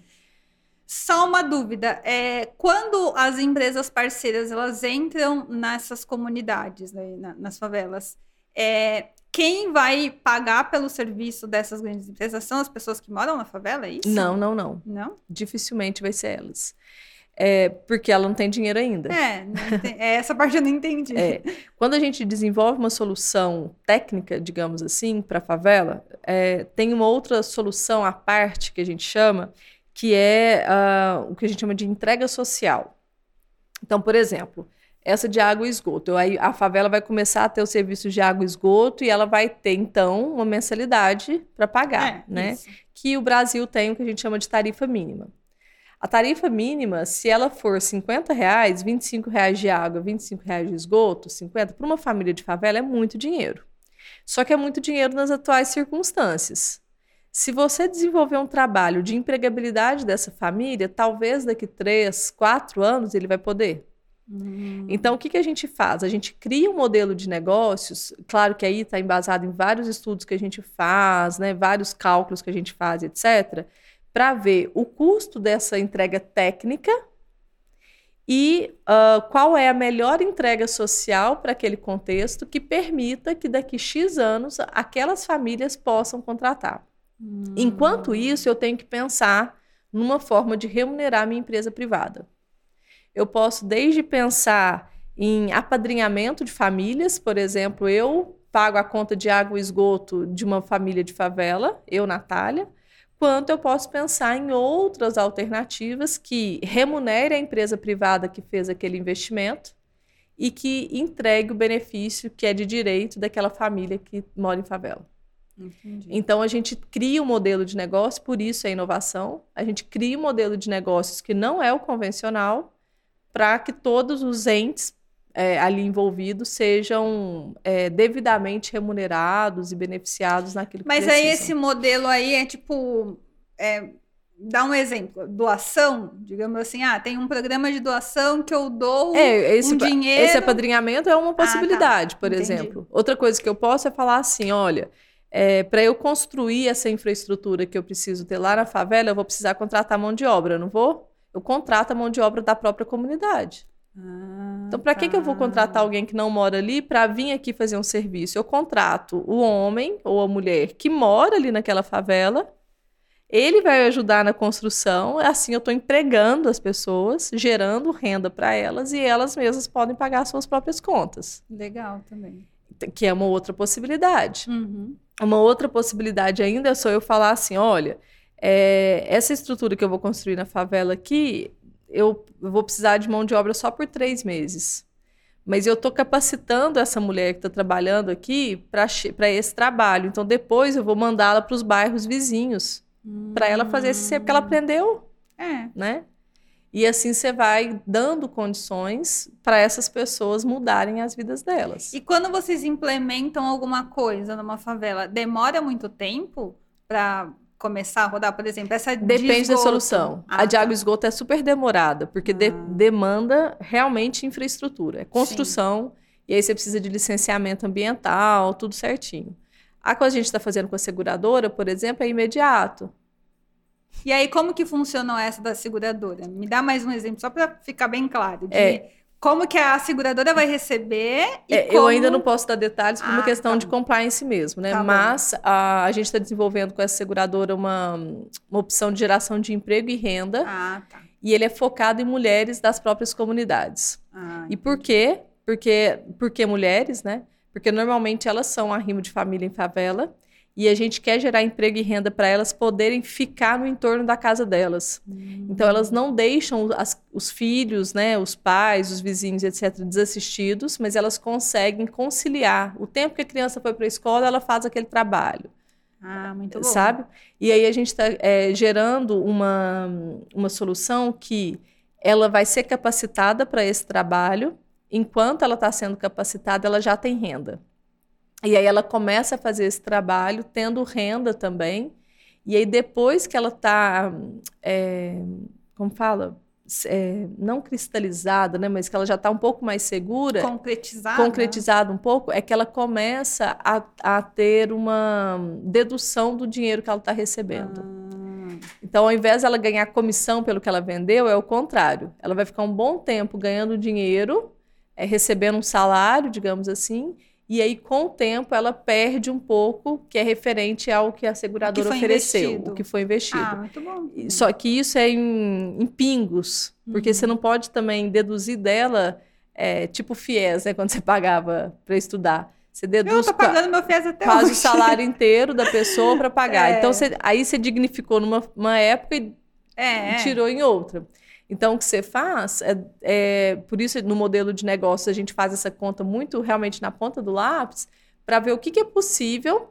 [SPEAKER 1] Só uma dúvida, é, quando as empresas parceiras elas entram nessas comunidades, né, nas favelas, é, quem vai pagar pelo serviço dessas grandes empresas são as pessoas que moram na favela, é isso?
[SPEAKER 2] Não, não, não.
[SPEAKER 1] Não?
[SPEAKER 2] Dificilmente vai ser elas. É, porque ela não tem dinheiro ainda.
[SPEAKER 1] É, tem, é, essa parte eu não entendi.
[SPEAKER 2] É, quando a gente desenvolve uma solução técnica, digamos assim, para a favela, é, tem uma outra solução à parte que a gente chama, que é uh, o que a gente chama de entrega social. Então, por exemplo, essa de água e esgoto. Aí a favela vai começar a ter o serviço de água e esgoto e ela vai ter, então, uma mensalidade para pagar, é, né? Isso. Que o Brasil tem o que a gente chama de tarifa mínima. A tarifa mínima, se ela for 50 reais, 25 reais de água, 25 reais de esgoto, 50, para uma família de favela é muito dinheiro. Só que é muito dinheiro nas atuais circunstâncias. Se você desenvolver um trabalho de empregabilidade dessa família, talvez daqui três, quatro anos ele vai poder. Hum. Então, o que, que a gente faz? A gente cria um modelo de negócios, claro que aí está embasado em vários estudos que a gente faz, né, vários cálculos que a gente faz, etc., para ver o custo dessa entrega técnica e uh, qual é a melhor entrega social para aquele contexto que permita que daqui X anos aquelas famílias possam contratar. Hum. Enquanto isso, eu tenho que pensar numa forma de remunerar minha empresa privada. Eu posso desde pensar em apadrinhamento de famílias, por exemplo, eu pago a conta de água e esgoto de uma família de favela, eu, Natália, quanto eu posso pensar em outras alternativas que remunerem a empresa privada que fez aquele investimento e que entregue o benefício que é de direito daquela família que mora em favela. Entendi. Então a gente cria um modelo de negócio, por isso é inovação. A gente cria um modelo de negócios que não é o convencional, para que todos os entes é, ali envolvidos sejam é, devidamente remunerados e beneficiados naquilo que
[SPEAKER 1] Mas
[SPEAKER 2] precisam.
[SPEAKER 1] aí esse modelo aí é tipo. É, dá um exemplo, doação, digamos assim, ah, tem um programa de doação que eu dou é, esse, um dinheiro.
[SPEAKER 2] Esse apadrinhamento é uma possibilidade, ah, tá. por Entendi. exemplo. Outra coisa que eu posso é falar assim, olha, é, para eu construir essa infraestrutura que eu preciso ter lá na favela, eu vou precisar contratar mão de obra, não vou? Eu contrato a mão de obra da própria comunidade. Ah, então, para tá. que, que eu vou contratar tá. alguém que não mora ali para vir aqui fazer um serviço? Eu contrato o homem ou a mulher que mora ali naquela favela, ele vai ajudar na construção, assim eu estou empregando as pessoas, gerando renda para elas e elas mesmas podem pagar suas próprias contas.
[SPEAKER 1] Legal também.
[SPEAKER 2] Que é uma outra possibilidade. Uhum. Uma outra possibilidade ainda é só eu falar assim: olha, é, essa estrutura que eu vou construir na favela aqui, eu, vou precisar de mão de obra só por três meses. Mas eu estou capacitando essa mulher que está trabalhando aqui para esse trabalho. Então, depois eu vou mandá-la para os bairros vizinhos, hum. para ela fazer esse porque ela aprendeu. É. Né? E assim você vai dando condições para essas pessoas mudarem as vidas delas.
[SPEAKER 1] E quando vocês implementam alguma coisa numa favela, demora muito tempo para começar a rodar, por exemplo, essa
[SPEAKER 2] Depende de da solução. Ah, a de água e tá. esgoto é super demorada, porque ah. de, demanda realmente infraestrutura, é construção, Sim. e aí você precisa de licenciamento ambiental, tudo certinho. A que a gente está fazendo com a seguradora, por exemplo, é imediato.
[SPEAKER 1] E aí, como que funcionou essa da seguradora? Me dá mais um exemplo, só para ficar bem claro. De é, como que a seguradora vai receber?
[SPEAKER 2] É,
[SPEAKER 1] como...
[SPEAKER 2] Eu ainda não posso dar detalhes por ah, uma questão tá de compliance mesmo, né? Tá Mas a, a, gente está desenvolvendo com essa seguradora uma, uma opção de geração de emprego e renda. Ah, tá. E ele é focado em mulheres das próprias comunidades. Ah, e por quê? Porque, porque mulheres, né? Porque normalmente elas são arrimo de família em favela e a gente quer gerar emprego e renda para elas poderem ficar no entorno da casa delas. Hum. Então elas não deixam as, os filhos, né, os pais, os vizinhos, etc, desassistidos, mas elas conseguem conciliar. O tempo que a criança foi para a escola, ela faz aquele trabalho.
[SPEAKER 1] Ah, muito bom.
[SPEAKER 2] Sabe? E aí a gente está é, gerando uma, uma solução que ela vai ser capacitada para esse trabalho. Enquanto ela está sendo capacitada, ela já tem renda. E aí ela começa a fazer esse trabalho, tendo renda também. E aí depois que ela está, é, como fala, é, não cristalizada, né, mas que ela já está um pouco mais segura,
[SPEAKER 1] concretizada,
[SPEAKER 2] concretizada um pouco, é que ela começa a, a ter uma dedução do dinheiro que ela está recebendo. Ah. Então, ao invés dela ganhar comissão pelo que ela vendeu, é o contrário. Ela vai ficar um bom tempo ganhando dinheiro, é, recebendo um salário, digamos assim, E aí, com o tempo, ela perde um pouco, que é referente ao que a seguradora
[SPEAKER 1] foi
[SPEAKER 2] ofereceu,
[SPEAKER 1] investido.
[SPEAKER 2] o que foi investido.
[SPEAKER 1] Ah, muito bom.
[SPEAKER 2] Só que isso é em, em pingos, porque
[SPEAKER 1] Uhum.
[SPEAKER 2] você não pode também deduzir dela, é, tipo FIES, né, quando você pagava para estudar. Você
[SPEAKER 1] Eu
[SPEAKER 2] deduz
[SPEAKER 1] tô
[SPEAKER 2] qua-
[SPEAKER 1] pagando meu FIES até
[SPEAKER 2] quase
[SPEAKER 1] hoje.
[SPEAKER 2] o salário inteiro da pessoa para pagar.
[SPEAKER 1] É.
[SPEAKER 2] Então, você- aí você dignificou numa uma época e
[SPEAKER 1] É,
[SPEAKER 2] e tirou em outra. Então, o que você faz é, é- por isso no modelo de negócio a gente faz essa conta muito realmente na ponta do lápis para ver o que, que é possível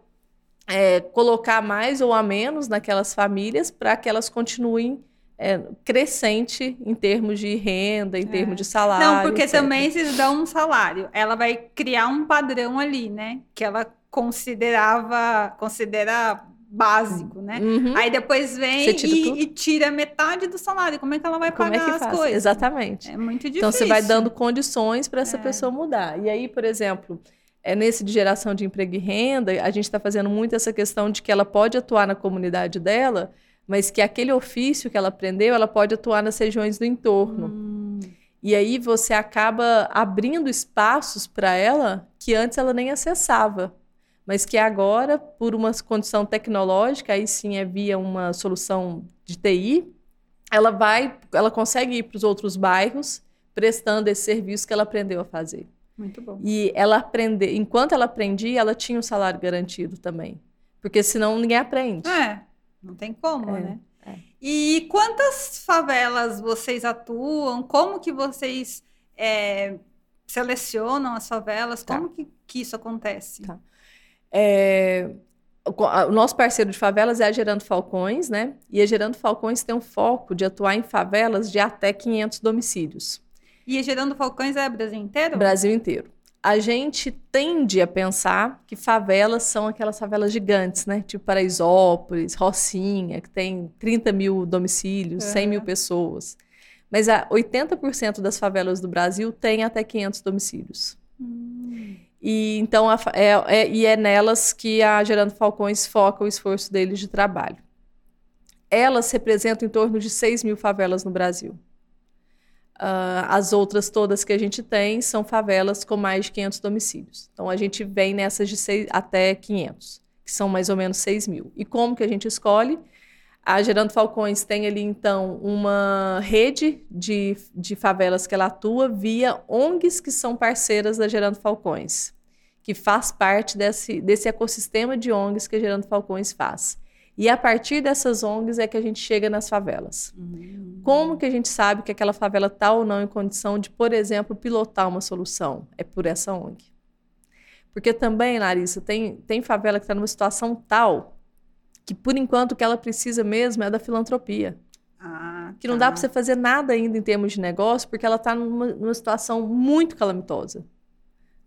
[SPEAKER 2] é, colocar mais ou a menos naquelas famílias para que elas continuem é, crescente em termos de renda, em termos de salário.
[SPEAKER 1] Não, porque
[SPEAKER 2] etc.
[SPEAKER 1] também vocês dão um salário. Ela vai criar um padrão ali, né? Que ela considerava, considera básico, né?
[SPEAKER 2] Uhum.
[SPEAKER 1] Aí depois vem
[SPEAKER 2] tira
[SPEAKER 1] e, e tira metade do salário. Como é que ela vai
[SPEAKER 2] Como é
[SPEAKER 1] pagar
[SPEAKER 2] que
[SPEAKER 1] as
[SPEAKER 2] faz?
[SPEAKER 1] coisas?
[SPEAKER 2] Exatamente.
[SPEAKER 1] É muito difícil.
[SPEAKER 2] Então, você vai dando condições para essa
[SPEAKER 1] É.
[SPEAKER 2] pessoa mudar. E aí, por exemplo, é nesse de geração de emprego e renda, a gente está fazendo muito essa questão de que ela pode atuar na comunidade dela, mas que aquele ofício que ela aprendeu, ela pode atuar nas regiões do entorno.
[SPEAKER 1] Hum,
[SPEAKER 2] E aí você acaba abrindo espaços para ela que antes ela nem acessava, mas que agora, por uma condição tecnológica, aí sim é via uma solução de TI, ela vai, ela consegue ir para os outros bairros prestando esse serviço que ela aprendeu a fazer.
[SPEAKER 1] muito bom.
[SPEAKER 2] E ela aprender, enquanto ela aprendia, ela tinha um salário garantido também, porque senão ninguém aprende.
[SPEAKER 1] É, não tem como,
[SPEAKER 2] É,
[SPEAKER 1] né?
[SPEAKER 2] é.
[SPEAKER 1] E quantas favelas vocês atuam? Como que vocês é, selecionam as favelas?
[SPEAKER 2] Tá.
[SPEAKER 1] Como que, que isso acontece?
[SPEAKER 2] Tá. É, o nosso parceiro de favelas é a Gerando Falcões, né? E a Gerando Falcões tem um foco de atuar em favelas de até 500 domicílios,
[SPEAKER 1] E a Gerando Falcões é Brasil inteiro?
[SPEAKER 2] Brasil inteiro. A gente tende a pensar que favelas são aquelas favelas gigantes, né? Tipo Paraisópolis, Rocinha, que tem 30 mil domicílios, 100 mil
[SPEAKER 1] Aham.
[SPEAKER 2] pessoas. Mas a 80% das favelas do Brasil tem até 500 domicílios.
[SPEAKER 1] Hum,
[SPEAKER 2] E então a é, é- e é nelas que a Gerando Falcões foca o esforço deles de trabalho. Elas representam em torno de 6 mil favelas no Brasil. Ah, as outras todas que a gente tem são favelas com mais de 500 domicílios. Então a gente vem nessas de seis, até 500, que são mais ou menos 6 mil. E como que a gente escolhe? A Gerando Falcões tem ali, então, uma rede de, de favelas que ela atua via ONGs que são parceiras da Gerando Falcões, que faz parte desse, desse ecossistema de ONGs que a Gerando Falcões faz. E a partir dessas ONGs é que a gente chega nas favelas.
[SPEAKER 1] hum.
[SPEAKER 2] Como que a gente sabe que aquela favela está ou não em condição de, por exemplo, pilotar uma solução? É por essa ONG. Porque também, Larissa, tem, tem favela que está numa situação tal que, por enquanto, o que ela precisa mesmo é da filantropia.
[SPEAKER 1] Ah,
[SPEAKER 2] Que não
[SPEAKER 1] tá.
[SPEAKER 2] dá para você fazer nada ainda em termos de negócio, porque ela está numa, numa situação muito calamitosa.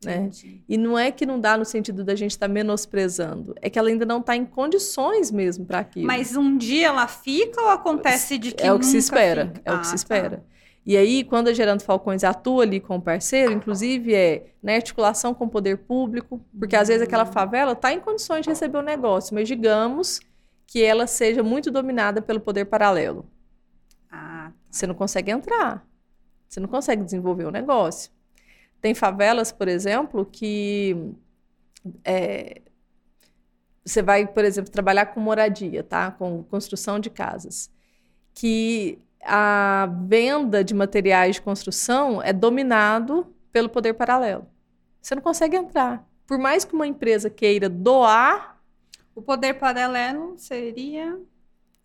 [SPEAKER 2] Né? E não é que não dá no sentido da gente estar menosprezando, é que ela ainda não está em condições mesmo para aquilo.
[SPEAKER 1] Mas um dia ela fica ou acontece de que
[SPEAKER 2] é o que se espera,
[SPEAKER 1] fica?
[SPEAKER 2] é o
[SPEAKER 1] Ah,
[SPEAKER 2] que se
[SPEAKER 1] tá.
[SPEAKER 2] E aí, quando a Gerando Falcões atua ali com o parceiro, inclusive é na articulação com o poder público, porque às vezes aquela favela está em condições de receber o negócio, mas digamos que ela seja muito dominada pelo poder paralelo.
[SPEAKER 1] Ah,
[SPEAKER 2] Você não consegue entrar, você não consegue desenvolver o negócio. Tem favelas, por exemplo, que é, você vai, por exemplo, trabalhar com moradia, tá? Com construção de casas, que a venda de materiais de construção é dominado pelo poder paralelo. Você não consegue entrar. Por mais que uma empresa queira doar,
[SPEAKER 1] o poder paralelo seria.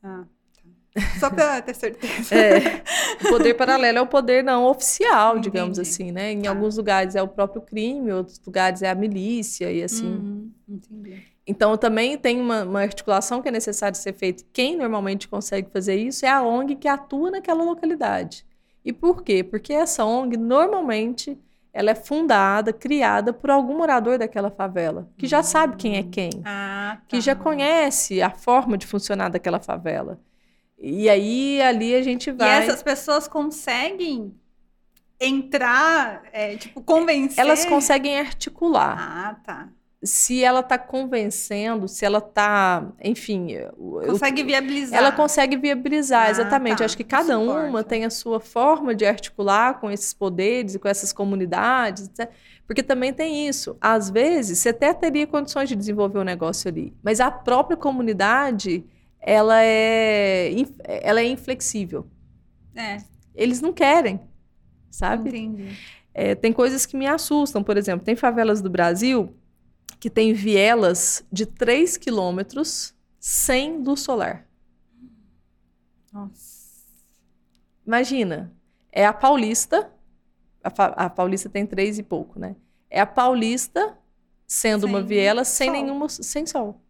[SPEAKER 1] Ah, tá. Só para ter certeza.
[SPEAKER 2] é, o poder paralelo é o poder não oficial,
[SPEAKER 1] Entendi.
[SPEAKER 2] digamos assim, né? Em
[SPEAKER 1] Tá.
[SPEAKER 2] alguns lugares é o próprio crime, em outros lugares é a milícia e assim.
[SPEAKER 1] Uhum, entendi.
[SPEAKER 2] Então, também tem uma, uma articulação que é necessária ser feita. Quem normalmente consegue fazer isso é a ONG que atua naquela localidade. E por quê? Porque essa ONG, normalmente, ela é fundada, criada por algum morador daquela favela, que já sabe quem é quem,
[SPEAKER 1] Ah, tá.
[SPEAKER 2] que já conhece a forma de funcionar daquela favela. E aí, ali a gente
[SPEAKER 1] E
[SPEAKER 2] vai...
[SPEAKER 1] essas pessoas conseguem entrar, é, tipo, convencer.
[SPEAKER 2] Elas conseguem articular.
[SPEAKER 1] Ah, tá.
[SPEAKER 2] Se ela está convencendo, se ela está, enfim,
[SPEAKER 1] consegue viabilizar.
[SPEAKER 2] Ela consegue viabilizar, ah, exatamente.
[SPEAKER 1] Tá.
[SPEAKER 2] Acho que cada uma tem a sua forma de articular com esses poderes e com essas comunidades, etc. porque também tem isso. Às vezes, você até teria condições de desenvolver um negócio ali, mas a própria comunidade, ela é, ela é inflexível.
[SPEAKER 1] É.
[SPEAKER 2] Eles não querem, sabe?
[SPEAKER 1] Entendi.
[SPEAKER 2] É, tem coisas que me assustam, por exemplo, tem favelas do Brasil que tem vielas de 3 quilômetros sem luz solar.
[SPEAKER 1] Nossa.
[SPEAKER 2] Imagina, é a Paulista, a, a Paulista tem três e pouco, né? É a Paulista sendo sem uma viela sem sol. nenhuma sem sol.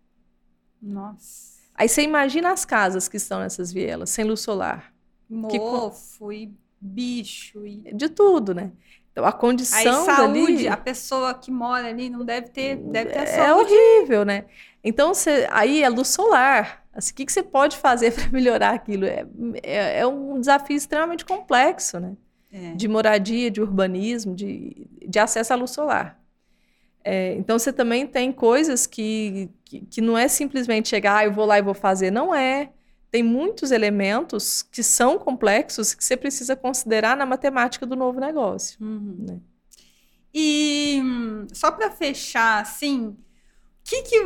[SPEAKER 1] Nossa.
[SPEAKER 2] Aí você imagina as casas que estão nessas vielas, sem luz solar.
[SPEAKER 1] Mofo que... e bicho e
[SPEAKER 2] de tudo, né? A condição
[SPEAKER 1] Aí, saúde,
[SPEAKER 2] dali,
[SPEAKER 1] a pessoa que mora ali não deve ter, deve ter
[SPEAKER 2] é
[SPEAKER 1] saúde.
[SPEAKER 2] horrível, né? Então, você, aí é luz solar. Assim, o que, que você pode fazer para melhorar aquilo? É, é, é, um desafio extremamente complexo, né?
[SPEAKER 1] É.
[SPEAKER 2] De moradia, de urbanismo, de, de acesso à luz solar. É, então, você também tem coisas que, que, que, não é simplesmente chegar, ah, eu vou lá e vou fazer. Não é tem muitos elementos que são complexos que você precisa considerar na matemática do novo negócio.
[SPEAKER 1] Uhum.
[SPEAKER 2] Né?
[SPEAKER 1] E só para fechar, assim, que que,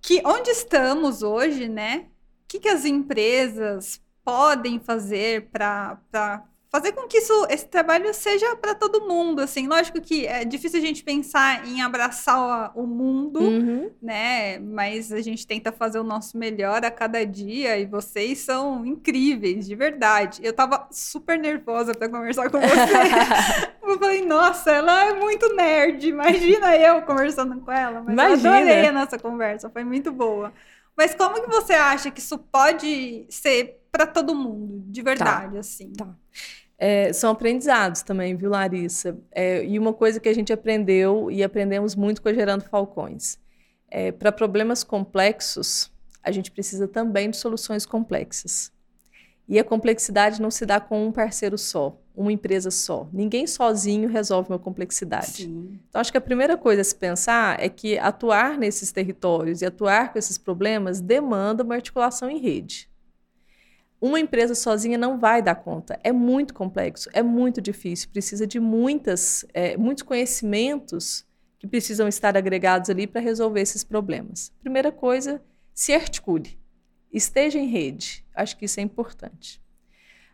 [SPEAKER 1] que onde estamos hoje, né? O que, que as empresas podem fazer para fazer com que isso, esse trabalho seja para todo mundo, assim. Lógico que é difícil a gente pensar em abraçar o mundo,
[SPEAKER 2] uhum.
[SPEAKER 1] né? Mas a gente tenta fazer o nosso melhor a cada dia e vocês são incríveis, de verdade. Eu tava super nervosa para conversar com você. eu falei, nossa, ela é muito nerd. Imagina eu conversando com ela. Mas Imagina. eu adorei a nossa conversa, foi muito boa. Mas como que você acha que isso pode ser para todo mundo, de verdade,
[SPEAKER 2] tá.
[SPEAKER 1] assim?
[SPEAKER 2] Tá. É, são aprendizados também, viu, Larissa? É, e uma coisa que a gente aprendeu e aprendemos muito com a Gerando Falcões. É, Para problemas complexos, a gente precisa também de soluções complexas. E a complexidade não se dá com um parceiro só, uma empresa só. Ninguém sozinho resolve uma complexidade.
[SPEAKER 1] Sim.
[SPEAKER 2] Então, acho que a primeira coisa a se pensar é que atuar nesses territórios e atuar com esses problemas demanda uma articulação em rede. Uma empresa sozinha não vai dar conta. É muito complexo, é muito difícil. Precisa de muitas, é, muitos conhecimentos que precisam estar agregados ali para resolver esses problemas. Primeira coisa, se articule. Esteja em rede. Acho que isso é importante.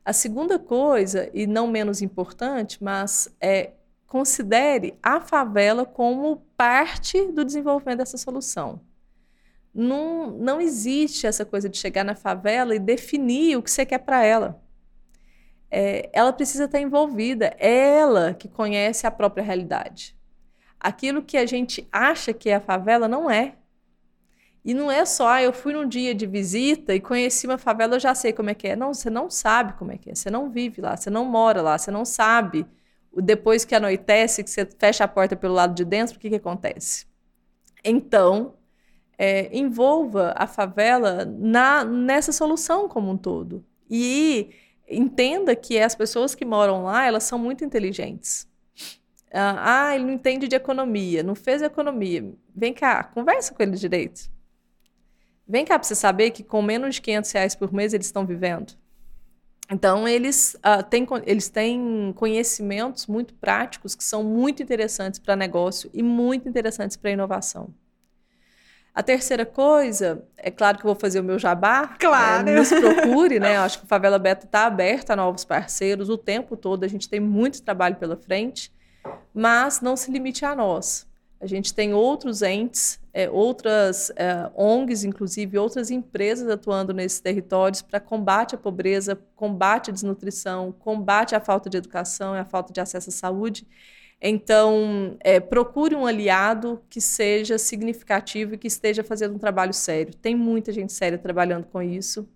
[SPEAKER 2] A segunda coisa, e não menos importante, mas é considere a favela como parte do desenvolvimento dessa solução não, não existe essa coisa de chegar na favela e definir o que você quer para ela. É, ela precisa estar envolvida, é ela que conhece a própria realidade. Aquilo que a gente acha que é a favela não é. E não é só, ah, eu fui num dia de visita e conheci uma favela, eu já sei como é que é. Não, você não sabe como é que é, você não vive lá, você não mora lá, você não sabe. Depois que anoitece, que você fecha a porta pelo lado de dentro, o que, que acontece? Então, é, envolva a favela na, nessa solução como um todo. E entenda que as pessoas que moram lá, elas são muito inteligentes. Ah, ah, ele não entende de economia, não fez economia. Vem cá, conversa com ele direito. Vem cá para você saber que com menos de 500 reais por mês eles estão vivendo. Então, eles, uh, têm, eles têm conhecimentos muito práticos que são muito interessantes para negócio e muito interessantes para inovação. A terceira coisa, é claro que eu vou fazer o meu jabá.
[SPEAKER 1] Claro.
[SPEAKER 2] É, nos procure, né? Eu acho que o Favela Beta está aberta a novos parceiros o tempo todo. A gente tem muito trabalho pela frente, mas não se limite a nós. A gente tem outros entes, é, outras é, ONGs, inclusive outras empresas atuando nesses territórios para combate à pobreza, combate à desnutrição, combate à falta de educação e à falta de acesso à saúde. Então, é, procure um aliado que seja significativo e que esteja fazendo um trabalho sério. Tem muita gente séria trabalhando com isso.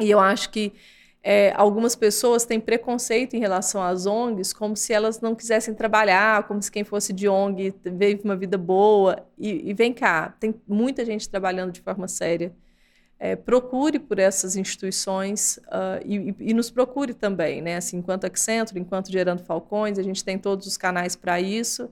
[SPEAKER 2] E eu acho que é, algumas pessoas têm preconceito em relação às ONGs, como se elas não quisessem trabalhar, como se quem fosse de ONG vive uma vida boa. E, e vem cá, tem muita gente trabalhando de forma séria é, procure por essas instituições uh, e, e, nos procure também, né? Assim, enquanto Accenture, enquanto Gerando Falcões, a gente tem todos os canais para isso.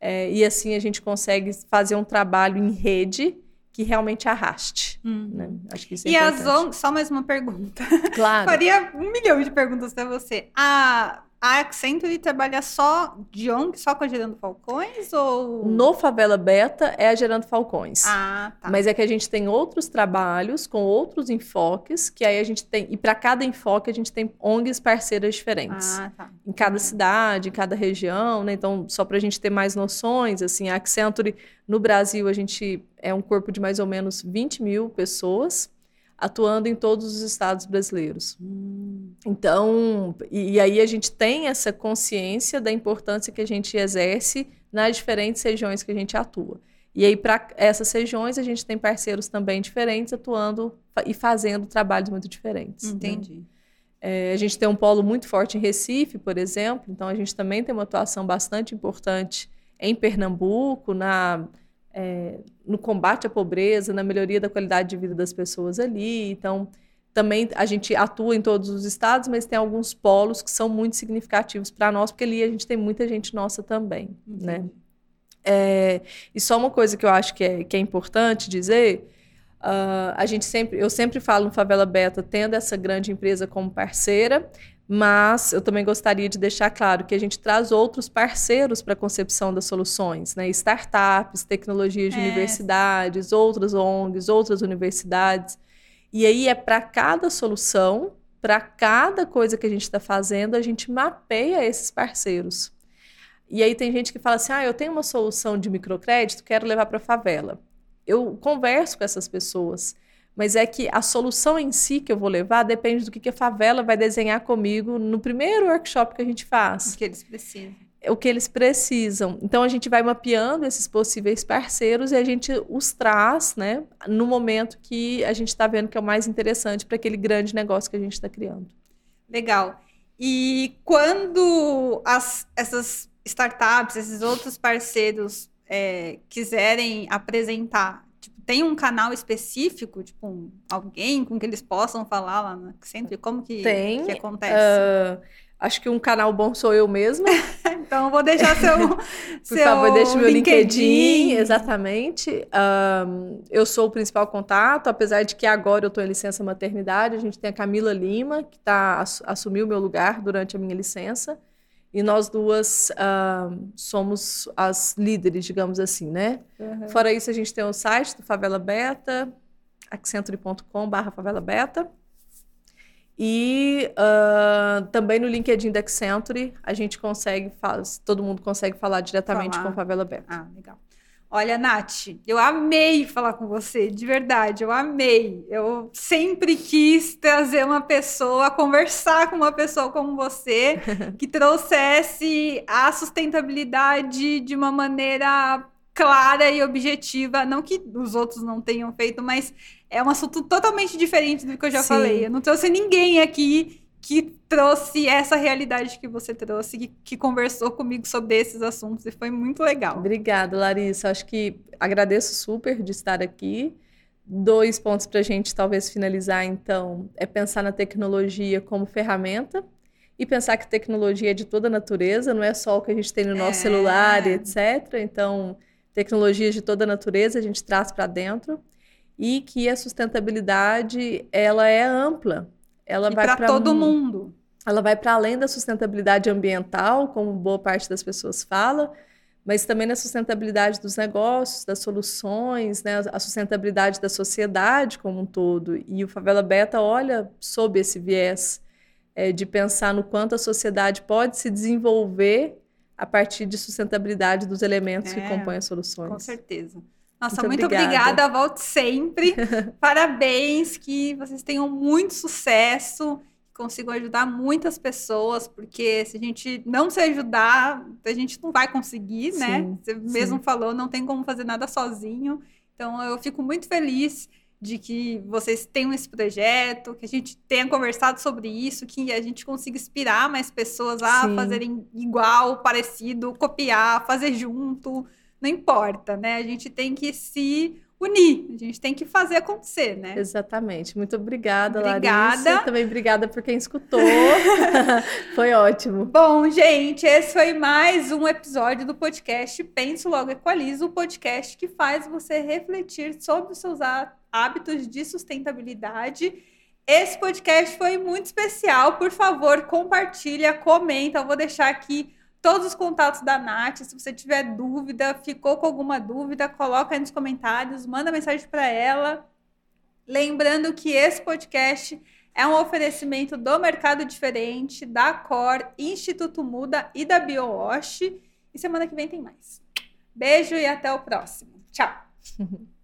[SPEAKER 2] É, e assim a gente consegue fazer um trabalho em rede que realmente arraste. Uhum. Né? Acho que isso é
[SPEAKER 1] e
[SPEAKER 2] importante.
[SPEAKER 1] as ONGs, só mais uma pergunta.
[SPEAKER 2] Claro.
[SPEAKER 1] Faria um milhão de perguntas para você. A a Accenture trabalha só de ONG, só com a Gerando Falcões? Ou...
[SPEAKER 2] No Favela Beta é a Gerando Falcões.
[SPEAKER 1] Ah, tá.
[SPEAKER 2] Mas é que a gente tem outros trabalhos com outros enfoques, que aí a gente tem. E para cada enfoque a gente tem ONGs parceiras diferentes.
[SPEAKER 1] Ah, tá.
[SPEAKER 2] Em cada cidade, em cada região, né? Então, só para a gente ter mais noções, assim, a Accenture no Brasil a gente é um corpo de mais ou menos 20 mil pessoas atuando em todos os estados brasileiros. Hum. Então, e, e, aí a gente tem essa consciência da importância que a gente exerce nas diferentes regiões que a gente atua. E aí, para essas regiões, a gente tem parceiros também diferentes atuando e fazendo trabalhos muito diferentes.
[SPEAKER 1] Né? Entendi. Né?
[SPEAKER 2] É, a gente tem um polo muito forte em Recife, por exemplo, então a gente também tem uma atuação bastante importante em Pernambuco, na é, no combate à pobreza, na melhoria da qualidade de vida das pessoas ali. Então, também a gente atua em todos os estados, mas tem alguns polos que são muito significativos para nós, porque ali a gente tem muita gente nossa também, uhum. né? É, e só uma coisa que eu acho que é, que é importante dizer, uh, a gente sempre, eu sempre falo no Favela Beta, tendo essa grande empresa como parceira, mas eu também gostaria de deixar claro que a gente traz outros parceiros para a concepção das soluções, né? startups, tecnologias de é. universidades, outras ONGs, outras universidades. E aí é para cada solução, para cada coisa que a gente está fazendo, a gente mapeia esses parceiros. E aí tem gente que fala assim: ah, eu tenho uma solução de microcrédito, quero levar para a favela. Eu converso com essas pessoas mas é que a solução em si que eu vou levar depende do que, que a favela vai desenhar comigo no primeiro workshop que a gente faz.
[SPEAKER 1] O que eles precisam.
[SPEAKER 2] O que eles precisam. Então a gente vai mapeando esses possíveis parceiros e a gente os traz, né, no momento que a gente está vendo que é o mais interessante para aquele grande negócio que a gente está criando.
[SPEAKER 1] Legal. E quando as, essas startups, esses outros parceiros é, quiserem apresentar tem um canal específico, tipo, um, alguém com que eles possam falar lá no Accenture? Como que,
[SPEAKER 2] tem,
[SPEAKER 1] que acontece?
[SPEAKER 2] Uh, acho que um canal bom sou eu mesma.
[SPEAKER 1] então, eu vou deixar seu Por
[SPEAKER 2] seu favor, deixe meu LinkedIn. LinkedIn exatamente. Um, eu sou o principal contato, apesar de que agora eu estou em licença maternidade. A gente tem a Camila Lima, que tá, assumiu o meu lugar durante a minha licença. E nós duas uh, somos as líderes, digamos assim, né? Uhum. Fora isso, a gente tem o site do Favela Beta, accenture.com.br Favela Beta. E uh, também no LinkedIn da Accenture, a gente consegue, faz, todo mundo consegue falar diretamente falar. com Favela Beta.
[SPEAKER 1] Ah, legal. Olha, Nath, eu amei falar com você, de verdade, eu amei. Eu sempre quis trazer uma pessoa, conversar com uma pessoa como você, que trouxesse a sustentabilidade de uma maneira clara e objetiva. Não que os outros não tenham feito, mas é um assunto totalmente diferente do que eu já Sim. falei. Eu não trouxe ninguém aqui que trouxe essa realidade que você trouxe, que, que, conversou comigo sobre esses assuntos e foi muito legal.
[SPEAKER 2] Obrigada, Larissa. Acho que agradeço super de estar aqui. Dois pontos para a gente talvez finalizar, então, é pensar na tecnologia como ferramenta e pensar que tecnologia é de toda natureza, não é só o que a gente tem no nosso é. celular, etc. Então, tecnologias de toda natureza a gente traz para dentro e que a sustentabilidade ela é ampla ela
[SPEAKER 1] e
[SPEAKER 2] vai
[SPEAKER 1] para todo mundo.
[SPEAKER 2] Ela vai para além da sustentabilidade ambiental, como boa parte das pessoas fala, mas também na sustentabilidade dos negócios, das soluções, né, a sustentabilidade da sociedade como um todo. E o Favela Beta olha sob esse viés é, de pensar no quanto a sociedade pode se desenvolver a partir de sustentabilidade dos elementos é, que compõem as soluções.
[SPEAKER 1] Com certeza. Nossa, muito, muito obrigada. obrigada. Volte sempre. Parabéns, que vocês tenham muito sucesso, que consigam ajudar muitas pessoas, porque se a gente não se ajudar, a gente não vai conseguir, né? sim, né? Você sim. mesmo falou, não tem como fazer nada sozinho. Então, eu fico muito feliz de que vocês tenham esse projeto, que a gente tenha conversado sobre isso, que a gente consiga inspirar mais pessoas a sim. fazerem igual, parecido, copiar, fazer junto não importa, né? A gente tem que se unir, a gente tem que fazer acontecer, né?
[SPEAKER 2] Exatamente. Muito obrigada,
[SPEAKER 1] obrigada.
[SPEAKER 2] Larissa. Também obrigada por quem escutou. foi ótimo.
[SPEAKER 1] Bom, gente, esse foi mais um episódio do podcast Penso Logo Equalizo, o podcast que faz você refletir sobre os seus hábitos de sustentabilidade. Esse podcast foi muito especial. Por favor, compartilha, comenta. Eu vou deixar aqui todos os contatos da Nath. Se você tiver dúvida, ficou com alguma dúvida, coloca aí nos comentários, manda mensagem para ela. Lembrando que esse podcast é um oferecimento do Mercado Diferente, da Cor, Instituto Muda e da BioWash. E semana que vem tem mais. Beijo e até o próximo. Tchau!